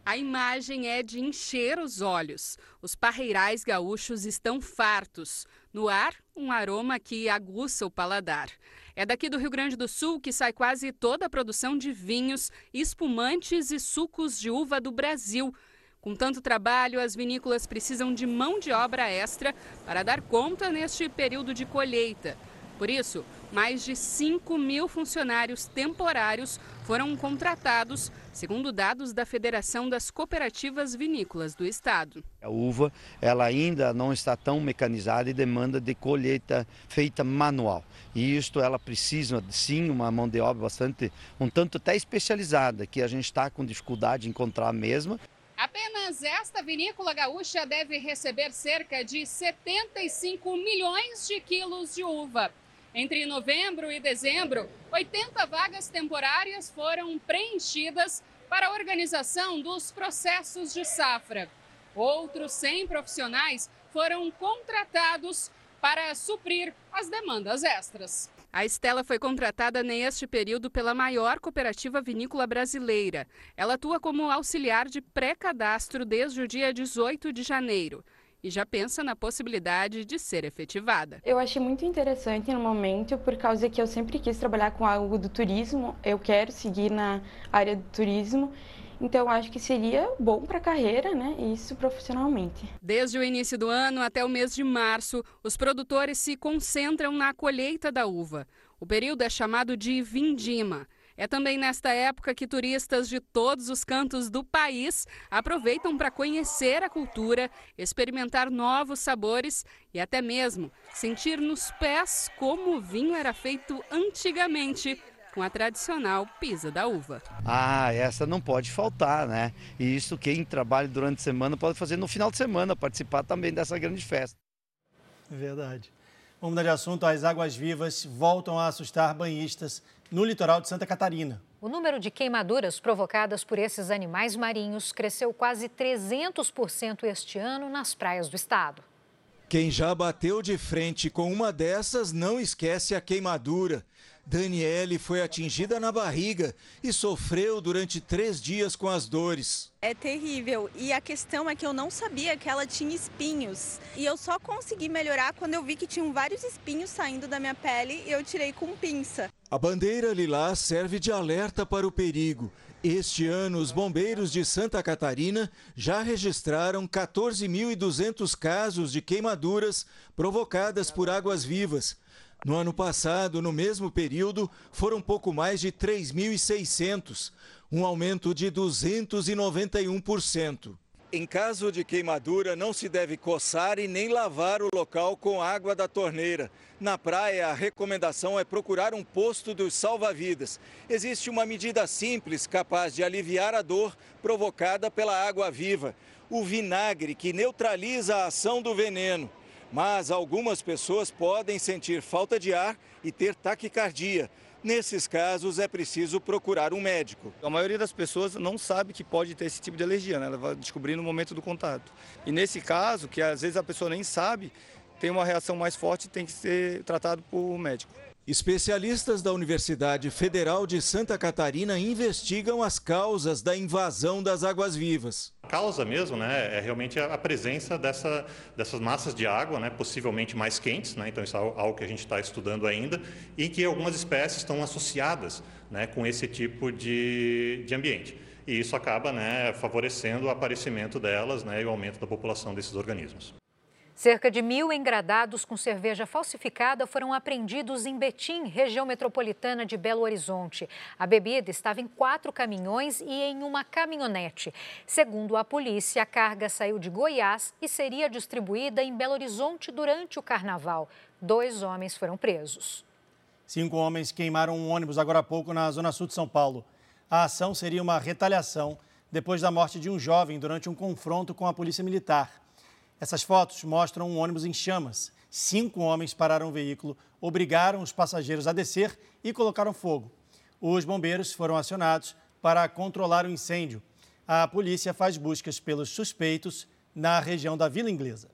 A imagem é de encher os olhos. Os parreirais gaúchos estão fartos. No ar, um aroma que aguça o paladar. É daqui do Rio Grande do Sul que sai quase toda a produção de vinhos, espumantes e sucos de uva do Brasil. Com tanto trabalho, as vinícolas precisam de mão de obra extra para dar conta neste período de colheita. Por isso, mais de 5 mil funcionários temporários foram contratados, segundo dados da Federação das Cooperativas Vinícolas do Estado. A uva ela ainda não está tão mecanizada e demanda de colheita feita manual. E isto ela precisa sim uma mão de obra bastante, um tanto até especializada, que a gente está com dificuldade de encontrar mesmo. Apenas esta vinícola gaúcha deve receber cerca de 75 milhões de quilos de uva. Entre novembro e dezembro, 80 vagas temporárias foram preenchidas para a organização dos processos de safra. Outros 100 profissionais foram contratados para suprir as demandas extras. A Estela foi contratada neste período pela maior cooperativa vinícola brasileira. Ela atua como auxiliar de pré-cadastro desde o dia 18 de janeiro e já pensa na possibilidade de ser efetivada. Eu achei muito interessante no momento, por causa que eu sempre quis trabalhar com algo do turismo, eu quero seguir na área do turismo. Então, acho que seria bom para a carreira, né? Isso profissionalmente. Desde o início do ano até o mês de março, os produtores se concentram na colheita da uva. O período é chamado de vindima. É também nesta época que turistas de todos os cantos do país aproveitam para conhecer a cultura, experimentar novos sabores e até mesmo sentir nos pés como o vinho era feito antigamente com a tradicional pisa da uva. Ah, essa não pode faltar, né? E isso quem trabalha durante a semana pode fazer no final de semana, participar também dessa grande festa. Verdade. Vamos mudar de assunto. As águas vivas voltam a assustar banhistas no litoral de Santa Catarina. O número de queimaduras provocadas por esses animais marinhos cresceu quase 300% este ano nas praias do estado. Quem já bateu de frente com uma dessas não esquece a queimadura. Daniele foi atingida na barriga e sofreu durante três dias com as dores. É terrível. E a questão é que eu não sabia que ela tinha espinhos. E eu só consegui melhorar quando eu vi que tinham vários espinhos saindo da minha pele e eu tirei com pinça. A bandeira lilás serve de alerta para o perigo. Este ano, os bombeiros de Santa Catarina já registraram 14.200 casos de queimaduras provocadas por águas vivas. No ano passado, no mesmo período, foram pouco mais de 3.600, um aumento de 291%. Em caso de queimadura, não se deve coçar e nem lavar o local com água da torneira. Na praia, a recomendação é procurar um posto dos salva-vidas. Existe uma medida simples capaz de aliviar a dor provocada pela água viva: o vinagre, que neutraliza a ação do veneno mas algumas pessoas podem sentir falta de ar e ter taquicardia. Nesses casos, é preciso procurar um médico. A maioria das pessoas não sabe que pode ter esse tipo de alergia, né? ela vai descobrir no momento do contato. E nesse caso, que às vezes a pessoa nem sabe, tem uma reação mais forte e tem que ser tratado por um médico. Especialistas da Universidade Federal de Santa Catarina investigam as causas da invasão das águas-vivas. A causa mesmo né, é realmente a presença dessa, dessas massas de água, né, possivelmente mais quentes, né, então isso é algo que a gente está estudando ainda, e que algumas espécies estão associadas né, com esse tipo de, de ambiente. E isso acaba né, favorecendo o aparecimento delas né, e o aumento da população desses organismos. Cerca de mil engradados com cerveja falsificada foram apreendidos em Betim, região metropolitana de Belo Horizonte. A bebida estava em quatro caminhões e em uma caminhonete. Segundo a polícia, a carga saiu de Goiás e seria distribuída em Belo Horizonte durante o carnaval. Dois homens foram presos. Cinco homens queimaram um ônibus agora há pouco na zona sul de São Paulo. A ação seria uma retaliação depois da morte de um jovem durante um confronto com a polícia militar. Essas fotos mostram um ônibus em chamas. Cinco homens pararam o veículo, obrigaram os passageiros a descer e colocaram fogo. Os bombeiros foram acionados para controlar o incêndio. A polícia faz buscas pelos suspeitos na região da Vila Inglesa.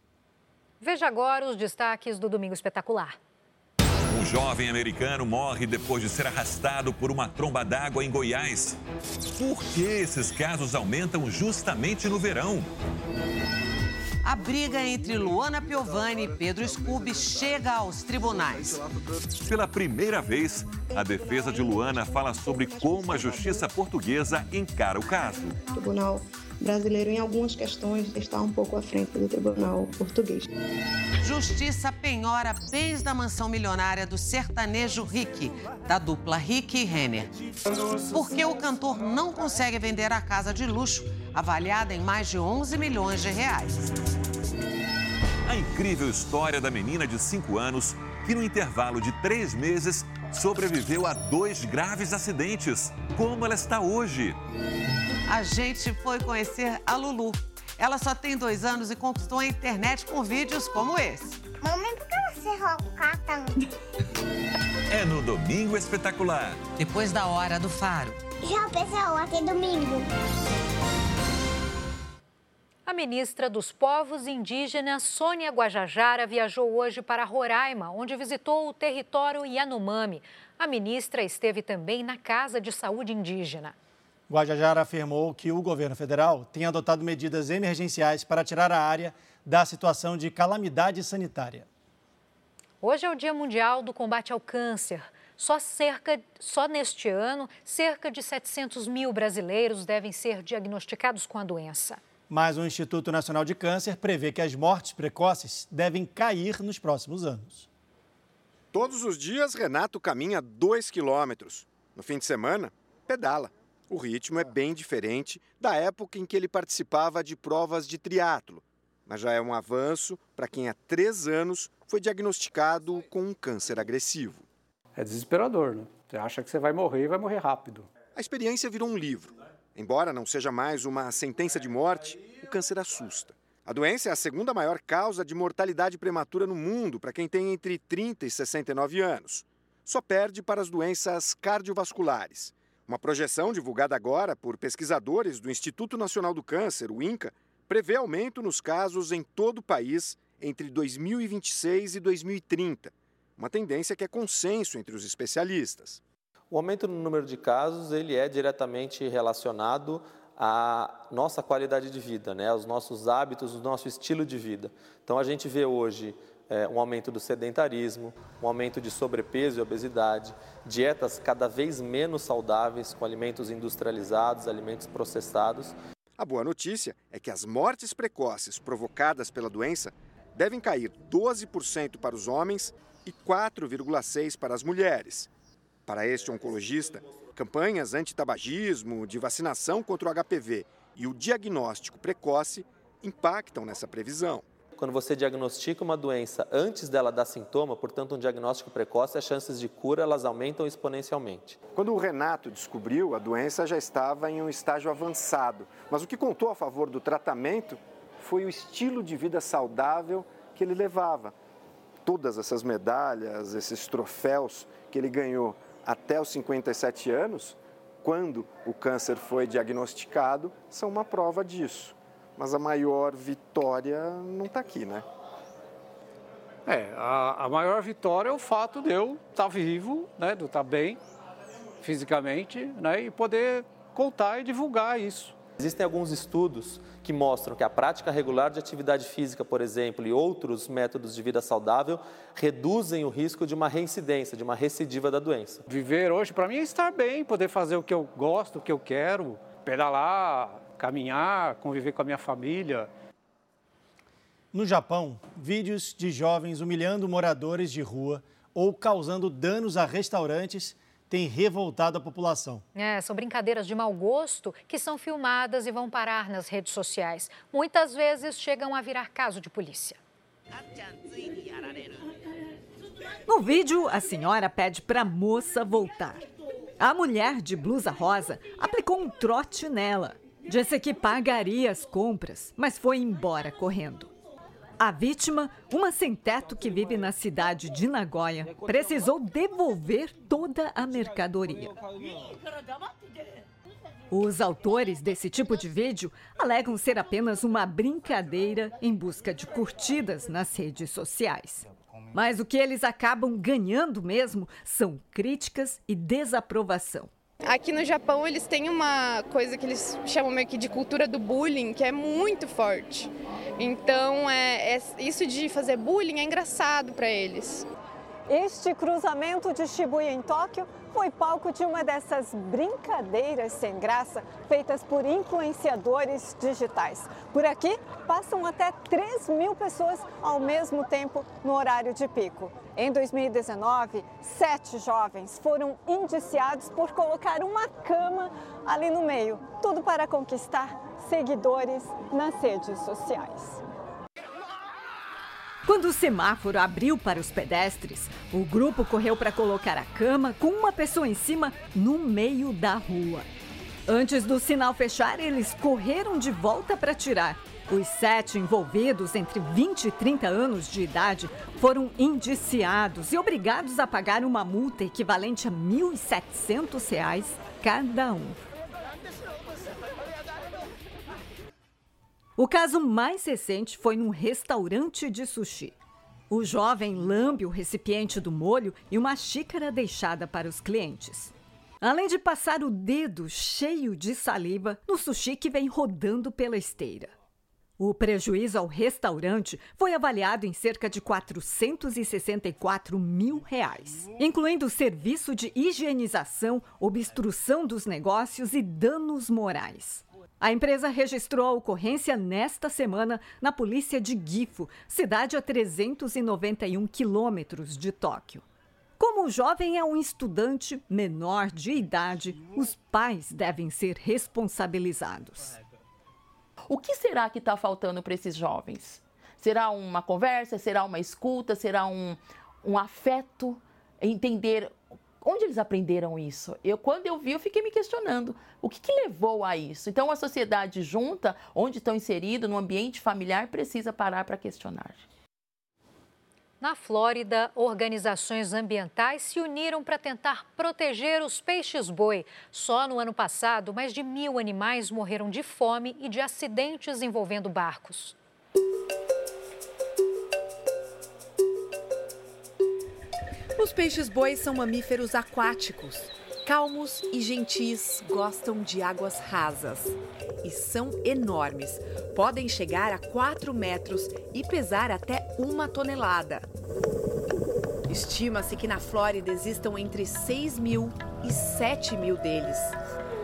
Veja agora os destaques do Domingo Espetacular. Um jovem americano morre depois de ser arrastado por uma tromba d'água em Goiás. Por que esses casos aumentam justamente no verão? A briga entre Luana Piovani e Pedro Scooby chega aos tribunais. Pela primeira vez, a defesa de Luana fala sobre como a justiça portuguesa encara o caso. O tribunal brasileiro, em algumas questões, está um pouco à frente do tribunal português. Justiça penhora bens da mansão milionária do sertanejo Rick, da dupla Rick e Renner. Porque o cantor não consegue vender a casa de luxo, avaliada em mais de 11 milhões de reais. A incrível história da menina de 5 anos que, no intervalo de três meses, sobreviveu a dois graves acidentes. Como ela está hoje? A gente foi conhecer a Lulu. Ela só tem dois anos e conquistou a internet com vídeos como esse. Mamãe, por que você ronca tanto? É no Domingo Espetacular. Depois da hora do faro. Já pessoal, até domingo. A ministra dos Povos Indígenas, Sônia Guajajara, viajou hoje para Roraima, onde visitou o território Yanomami. A ministra esteve também na Casa de Saúde Indígena. Guajajara afirmou que o governo federal tem adotado medidas emergenciais para tirar a área da situação de calamidade sanitária. Hoje é o Dia Mundial do Combate ao Câncer. Só, cerca, só neste ano, cerca de 700 mil brasileiros devem ser diagnosticados com a doença. Mas o Instituto Nacional de Câncer prevê que as mortes precoces devem cair nos próximos anos. Todos os dias, Renato caminha 2 quilômetros. No fim de semana, pedala. O ritmo é bem diferente da época em que ele participava de provas de triatlo, mas já é um avanço para quem há três anos foi diagnosticado com um câncer agressivo. É desesperador, né? Você acha que você vai morrer e vai morrer rápido. A experiência virou um livro. Embora não seja mais uma sentença de morte, o câncer assusta. A doença é a segunda maior causa de mortalidade prematura no mundo para quem tem entre 30 e 69 anos. Só perde para as doenças cardiovasculares. Uma projeção divulgada agora por pesquisadores do Instituto Nacional do Câncer, o INCA, prevê aumento nos casos em todo o país entre 2026 e 2030. Uma tendência que é consenso entre os especialistas. O aumento no número de casos ele é diretamente relacionado à nossa qualidade de vida, né? aos nossos hábitos, ao nosso estilo de vida. Então a gente vê hoje é, um aumento do sedentarismo, um aumento de sobrepeso e obesidade, dietas cada vez menos saudáveis com alimentos industrializados, alimentos processados. A boa notícia é que as mortes precoces provocadas pela doença devem cair 12% para os homens e 4,6% para as mulheres. Para este oncologista, campanhas anti-tabagismo, de vacinação contra o HPV e o diagnóstico precoce impactam nessa previsão. Quando você diagnostica uma doença antes dela dar sintoma, portanto um diagnóstico precoce, as chances de cura elas aumentam exponencialmente. Quando o Renato descobriu, a doença já estava em um estágio avançado, mas o que contou a favor do tratamento foi o estilo de vida saudável que ele levava. Todas essas medalhas, esses troféus que ele ganhou até os 57 anos, quando o câncer foi diagnosticado, são uma prova disso. Mas a maior vitória não está aqui, né? É, a, a, maior vitória é o fato de eu estar tá vivo, né, de eu estar tá bem fisicamente, né, e poder contar e divulgar isso. Existem alguns estudos que mostram que a prática regular de atividade física, por exemplo, e outros métodos de vida saudável reduzem o risco de uma reincidência, de uma recidiva da doença. Viver hoje, para mim, é estar bem, poder fazer o que eu gosto, o que eu quero, pedalar, caminhar, conviver com a minha família. No Japão, vídeos de jovens humilhando moradores de rua ou causando danos a restaurantes tem revoltado a população. É, são brincadeiras de mau gosto que são filmadas e vão parar nas redes sociais. Muitas vezes chegam a virar caso de polícia. No vídeo, a senhora pede para a moça voltar. A mulher de blusa rosa aplicou um trote nela. Disse que pagaria as compras, mas foi embora correndo. A vítima, uma sem-teto que vive na cidade de Nagoya, precisou devolver toda a mercadoria. Os autores desse tipo de vídeo alegam ser apenas uma brincadeira em busca de curtidas nas redes sociais. Mas o que eles acabam ganhando mesmo são críticas e desaprovação. Aqui no Japão eles têm uma coisa que eles chamam meio que de cultura do bullying, que é muito forte. Então é, é isso de fazer bullying é engraçado para eles. Este cruzamento de Shibuya em Tóquio foi palco de uma dessas brincadeiras sem graça feitas por influenciadores digitais. Por aqui passam até 3 mil pessoas ao mesmo tempo no horário de pico. Em 2019, sete jovens foram indiciados por colocar uma cama ali no meio, tudo para conquistar seguidores nas redes sociais. Quando o semáforo abriu para os pedestres, o grupo correu para colocar a cama com uma pessoa em cima no meio da rua. Antes do sinal fechar, eles correram de volta para tirar. Os sete envolvidos, entre 20 e 30 anos de idade, foram indiciados e obrigados a pagar uma multa equivalente a R$ 1.700 cada um. O caso mais recente foi num restaurante de sushi. O jovem lambe o recipiente do molho e uma xícara deixada para os clientes. Além de passar o dedo cheio de saliva no sushi que vem rodando pela esteira. O prejuízo ao restaurante foi avaliado em cerca de 464 mil reais, incluindo serviço de higienização, obstrução dos negócios e danos morais. A empresa registrou a ocorrência nesta semana na polícia de Gifu, cidade a 391 quilômetros de Tóquio. Como o jovem é um estudante menor de idade, os pais devem ser responsabilizados. O que será que está faltando para esses jovens? Será uma conversa? Será uma escuta? Será um, um afeto? Entender onde eles aprenderam isso? Eu, quando eu vi, eu fiquei me questionando o que, que levou a isso. Então, a sociedade junta, onde estão inseridos, no ambiente familiar, precisa parar para questionar. Na Flórida, organizações ambientais se uniram para tentar proteger os peixes-boi. Só no ano passado, mais de mil animais morreram de fome e de acidentes envolvendo barcos. Os peixes-boi são mamíferos aquáticos. Calmos e gentis, gostam de águas rasas. E são enormes. Podem chegar a 4 metros e pesar até uma tonelada. Estima-se que na Flórida existam entre 6 mil e 7 mil deles.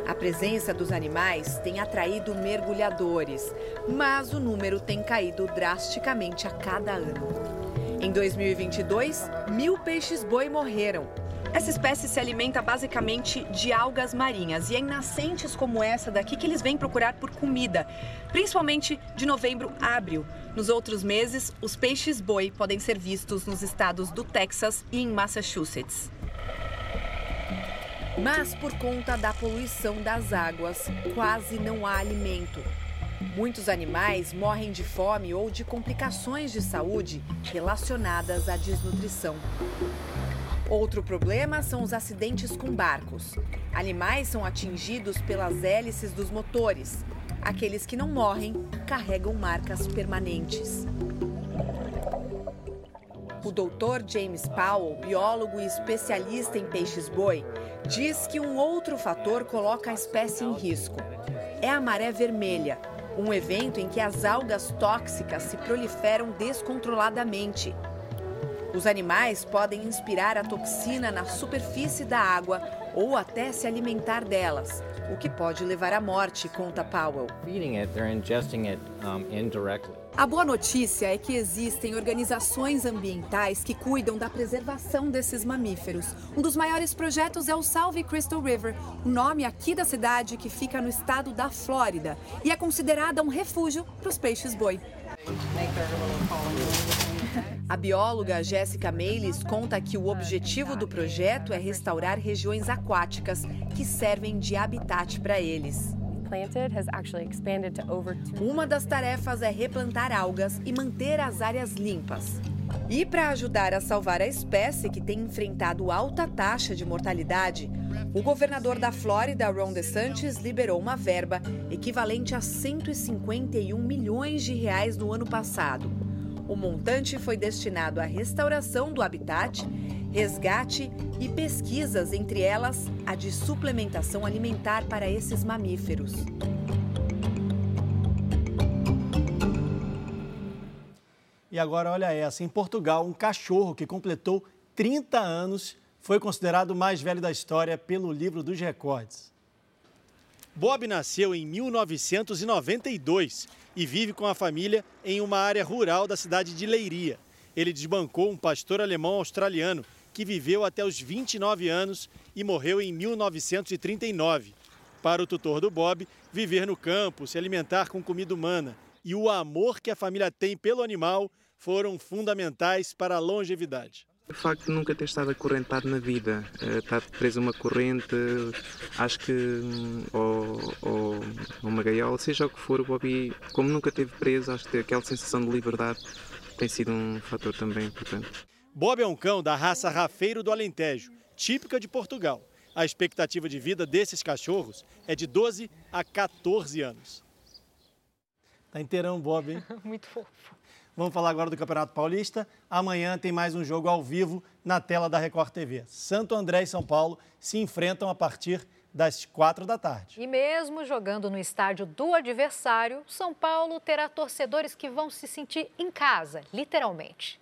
A presença dos animais tem atraído mergulhadores, mas o número tem caído drasticamente a cada ano. Em 2022, mil peixes-boi morreram. Essa espécie se alimenta basicamente de algas marinhas e é em nascentes como essa daqui que eles vêm procurar por comida, principalmente de novembro a abril. Nos outros meses, os peixes-boi podem ser vistos nos estados do Texas e em Massachusetts. Mas por conta da poluição das águas, quase não há alimento. Muitos animais morrem de fome ou de complicações de saúde relacionadas à desnutrição. Outro problema são os acidentes com barcos. Animais são atingidos pelas hélices dos motores. Aqueles que não morrem carregam marcas permanentes. O doutor James Powell, biólogo e especialista em peixes-boi, diz que um outro fator coloca a espécie em risco. É a maré vermelha, um evento em que as algas tóxicas se proliferam descontroladamente. Os animais podem inspirar a toxina na superfície da água ou até se alimentar delas, o que pode levar à morte, conta Powell. A boa notícia é que existem organizações ambientais que cuidam da preservação desses mamíferos. Um dos maiores projetos é o Salve Crystal River, o nome aqui da cidade que fica no estado da Flórida e é considerada um refúgio para os peixes-boi. A bióloga Jéssica Meilis conta que o objetivo do projeto é restaurar regiões aquáticas que servem de habitat para eles. Uma das tarefas é replantar algas e manter as áreas limpas. E para ajudar a salvar a espécie que tem enfrentado alta taxa de mortalidade, o governador da Flórida, Ron DeSantis, liberou uma verba equivalente a 151 milhões de reais no ano passado. O montante foi destinado à restauração do habitat resgate e pesquisas, entre elas a de suplementação alimentar para esses mamíferos. E agora, olha essa: em Portugal, um cachorro que completou 30 anos, foi considerado o mais velho da história pelo livro dos recordes. Bob nasceu em 1992 e vive com a família em uma área rural da cidade de Leiria. Ele desbancou um pastor alemão australiano que viveu até os 29 anos e morreu em 1939. Para o tutor do Bob, viver no campo, se alimentar com comida humana e o amor que a família tem pelo animal foram fundamentais para a longevidade. O facto de nunca ter estado acorrentado na vida, eh, estar preso a uma corrente, acho que, hum, ou, ou uma gaiola, seja o que for, o Bobby, como nunca esteve preso, acho que aquela sensação de liberdade tem sido um fator também importante. Bob é um cão da raça rafeiro do Alentejo, típica de Portugal. A expectativa de vida desses cachorros é de 12 a 14 anos. Tá inteirão, Bob, hein? Muito fofo. Vamos falar agora do Campeonato Paulista. Amanhã tem mais um jogo ao vivo na tela da Record TV. Santo André e São Paulo se enfrentam a partir das quatro da tarde. E mesmo jogando no estádio do adversário, São Paulo terá torcedores que vão se sentir em casa, literalmente.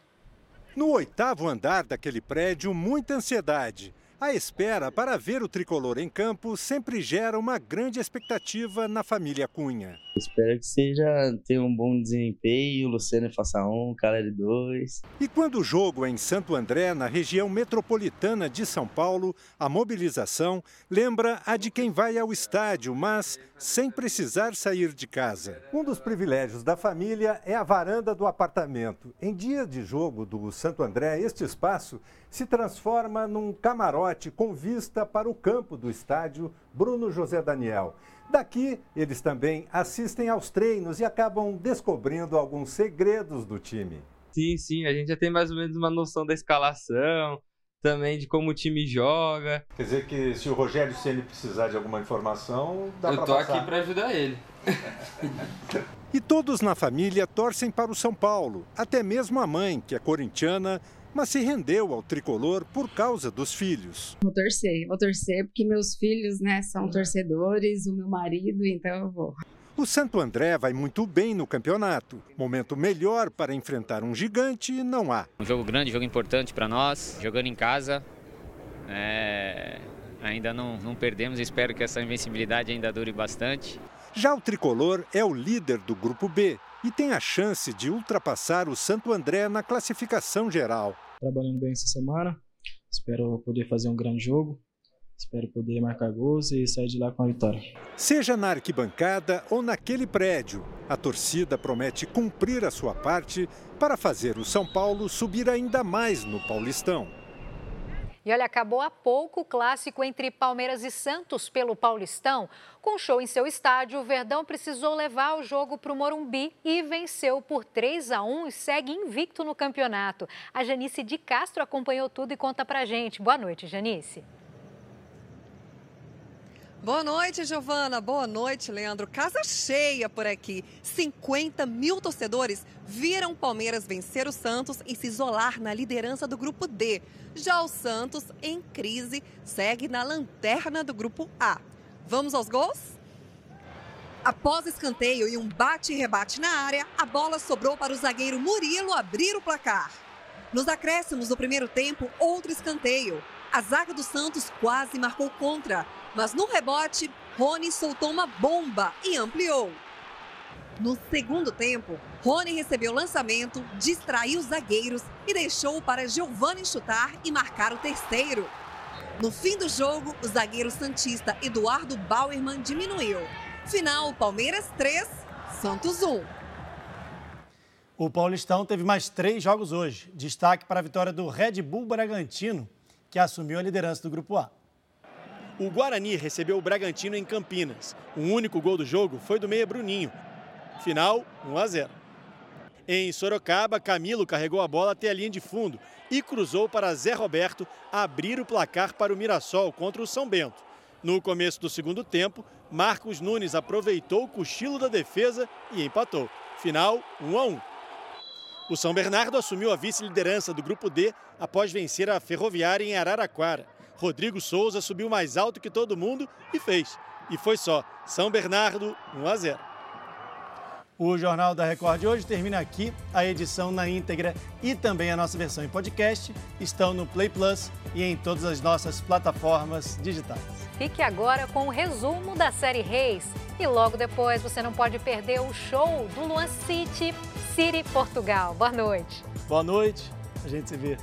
No oitavo andar daquele prédio, muita ansiedade. A espera para ver o tricolor em campo sempre gera uma grande expectativa na família Cunha. Espero que seja tenha um bom desempenho, o Luciano faça um, o Caleri dois. E quando o jogo é em Santo André, na região metropolitana de São Paulo, a mobilização lembra a de quem vai ao estádio, mas sem precisar sair de casa. Um dos privilégios da família é a varanda do apartamento. Em dia de jogo do Santo André, este espaço se transforma num camarote com vista para o campo do estádio Bruno José Daniel. Daqui, eles também assistem aos treinos e acabam descobrindo alguns segredos do time. Sim, sim, a gente já tem mais ou menos uma noção da escalação, também de como o time joga. Quer dizer que se o Rogério Ceni precisar de alguma informação, dá Eu tô aqui para ajudar ele. e todos na família torcem para o São Paulo, até mesmo a mãe, que é corintiana, mas se rendeu ao tricolor por causa dos filhos. Vou torcer, vou torcer porque meus filhos, né, são torcedores, o meu marido, então eu vou. O Santo André vai muito bem no campeonato. Momento melhor para enfrentar um gigante não há. Um jogo grande, jogo importante para nós, jogando em casa. É... Ainda não, não perdemos, espero que essa invencibilidade ainda dure bastante. Já o tricolor é o líder do grupo B e tem a chance de ultrapassar o Santo André na classificação geral. Trabalhando bem essa semana, espero poder fazer um grande jogo, espero poder marcar gols e sair de lá com a vitória. Seja na arquibancada ou naquele prédio, a torcida promete cumprir a sua parte para fazer o São Paulo subir ainda mais no Paulistão. E olha, acabou há pouco o clássico entre Palmeiras e Santos pelo Paulistão. Com show em seu estádio, o Verdão precisou levar o jogo para o Morumbi e venceu por 3 a 1 e segue invicto no campeonato. A Janice de Castro acompanhou tudo e conta pra gente. Boa noite, Janice. Boa noite, Giovana. Boa noite, Leandro. Casa cheia por aqui. 50 mil torcedores viram o Palmeiras vencer o Santos e se isolar na liderança do grupo D. Já o Santos, em crise, segue na lanterna do grupo A. Vamos aos gols? Após escanteio e um bate e rebate na área, a bola sobrou para o zagueiro Murilo abrir o placar. Nos acréscimos do primeiro tempo, outro escanteio. A zaga do Santos quase marcou contra, mas no rebote, Rony soltou uma bomba e ampliou. No segundo tempo, Rony recebeu o lançamento, distraiu os zagueiros e deixou para Giovani chutar e marcar o terceiro. No fim do jogo, o zagueiro santista Eduardo Bauerman diminuiu. Final: Palmeiras 3, Santos 1. O Paulistão teve mais três jogos hoje. Destaque para a vitória do Red Bull Bragantino, que assumiu a liderança do Grupo A. O Guarani recebeu o Bragantino em Campinas. O único gol do jogo foi do meia Bruninho. Final 1 a 0. Em Sorocaba, Camilo carregou a bola até a linha de fundo e cruzou para Zé Roberto abrir o placar para o Mirassol contra o São Bento. No começo do segundo tempo, Marcos Nunes aproveitou o cochilo da defesa e empatou. Final 1 a 1. O São Bernardo assumiu a vice-liderança do grupo D após vencer a Ferroviária em Araraquara. Rodrigo Souza subiu mais alto que todo mundo e fez. E foi só. São Bernardo 1 a 0. O Jornal da Record de hoje termina aqui. A edição na íntegra e também a nossa versão em podcast estão no Play Plus e em todas as nossas plataformas digitais. Fique agora com o resumo da série Reis. E logo depois você não pode perder o show do Luan City, City Portugal. Boa noite. Boa noite. A gente se vê.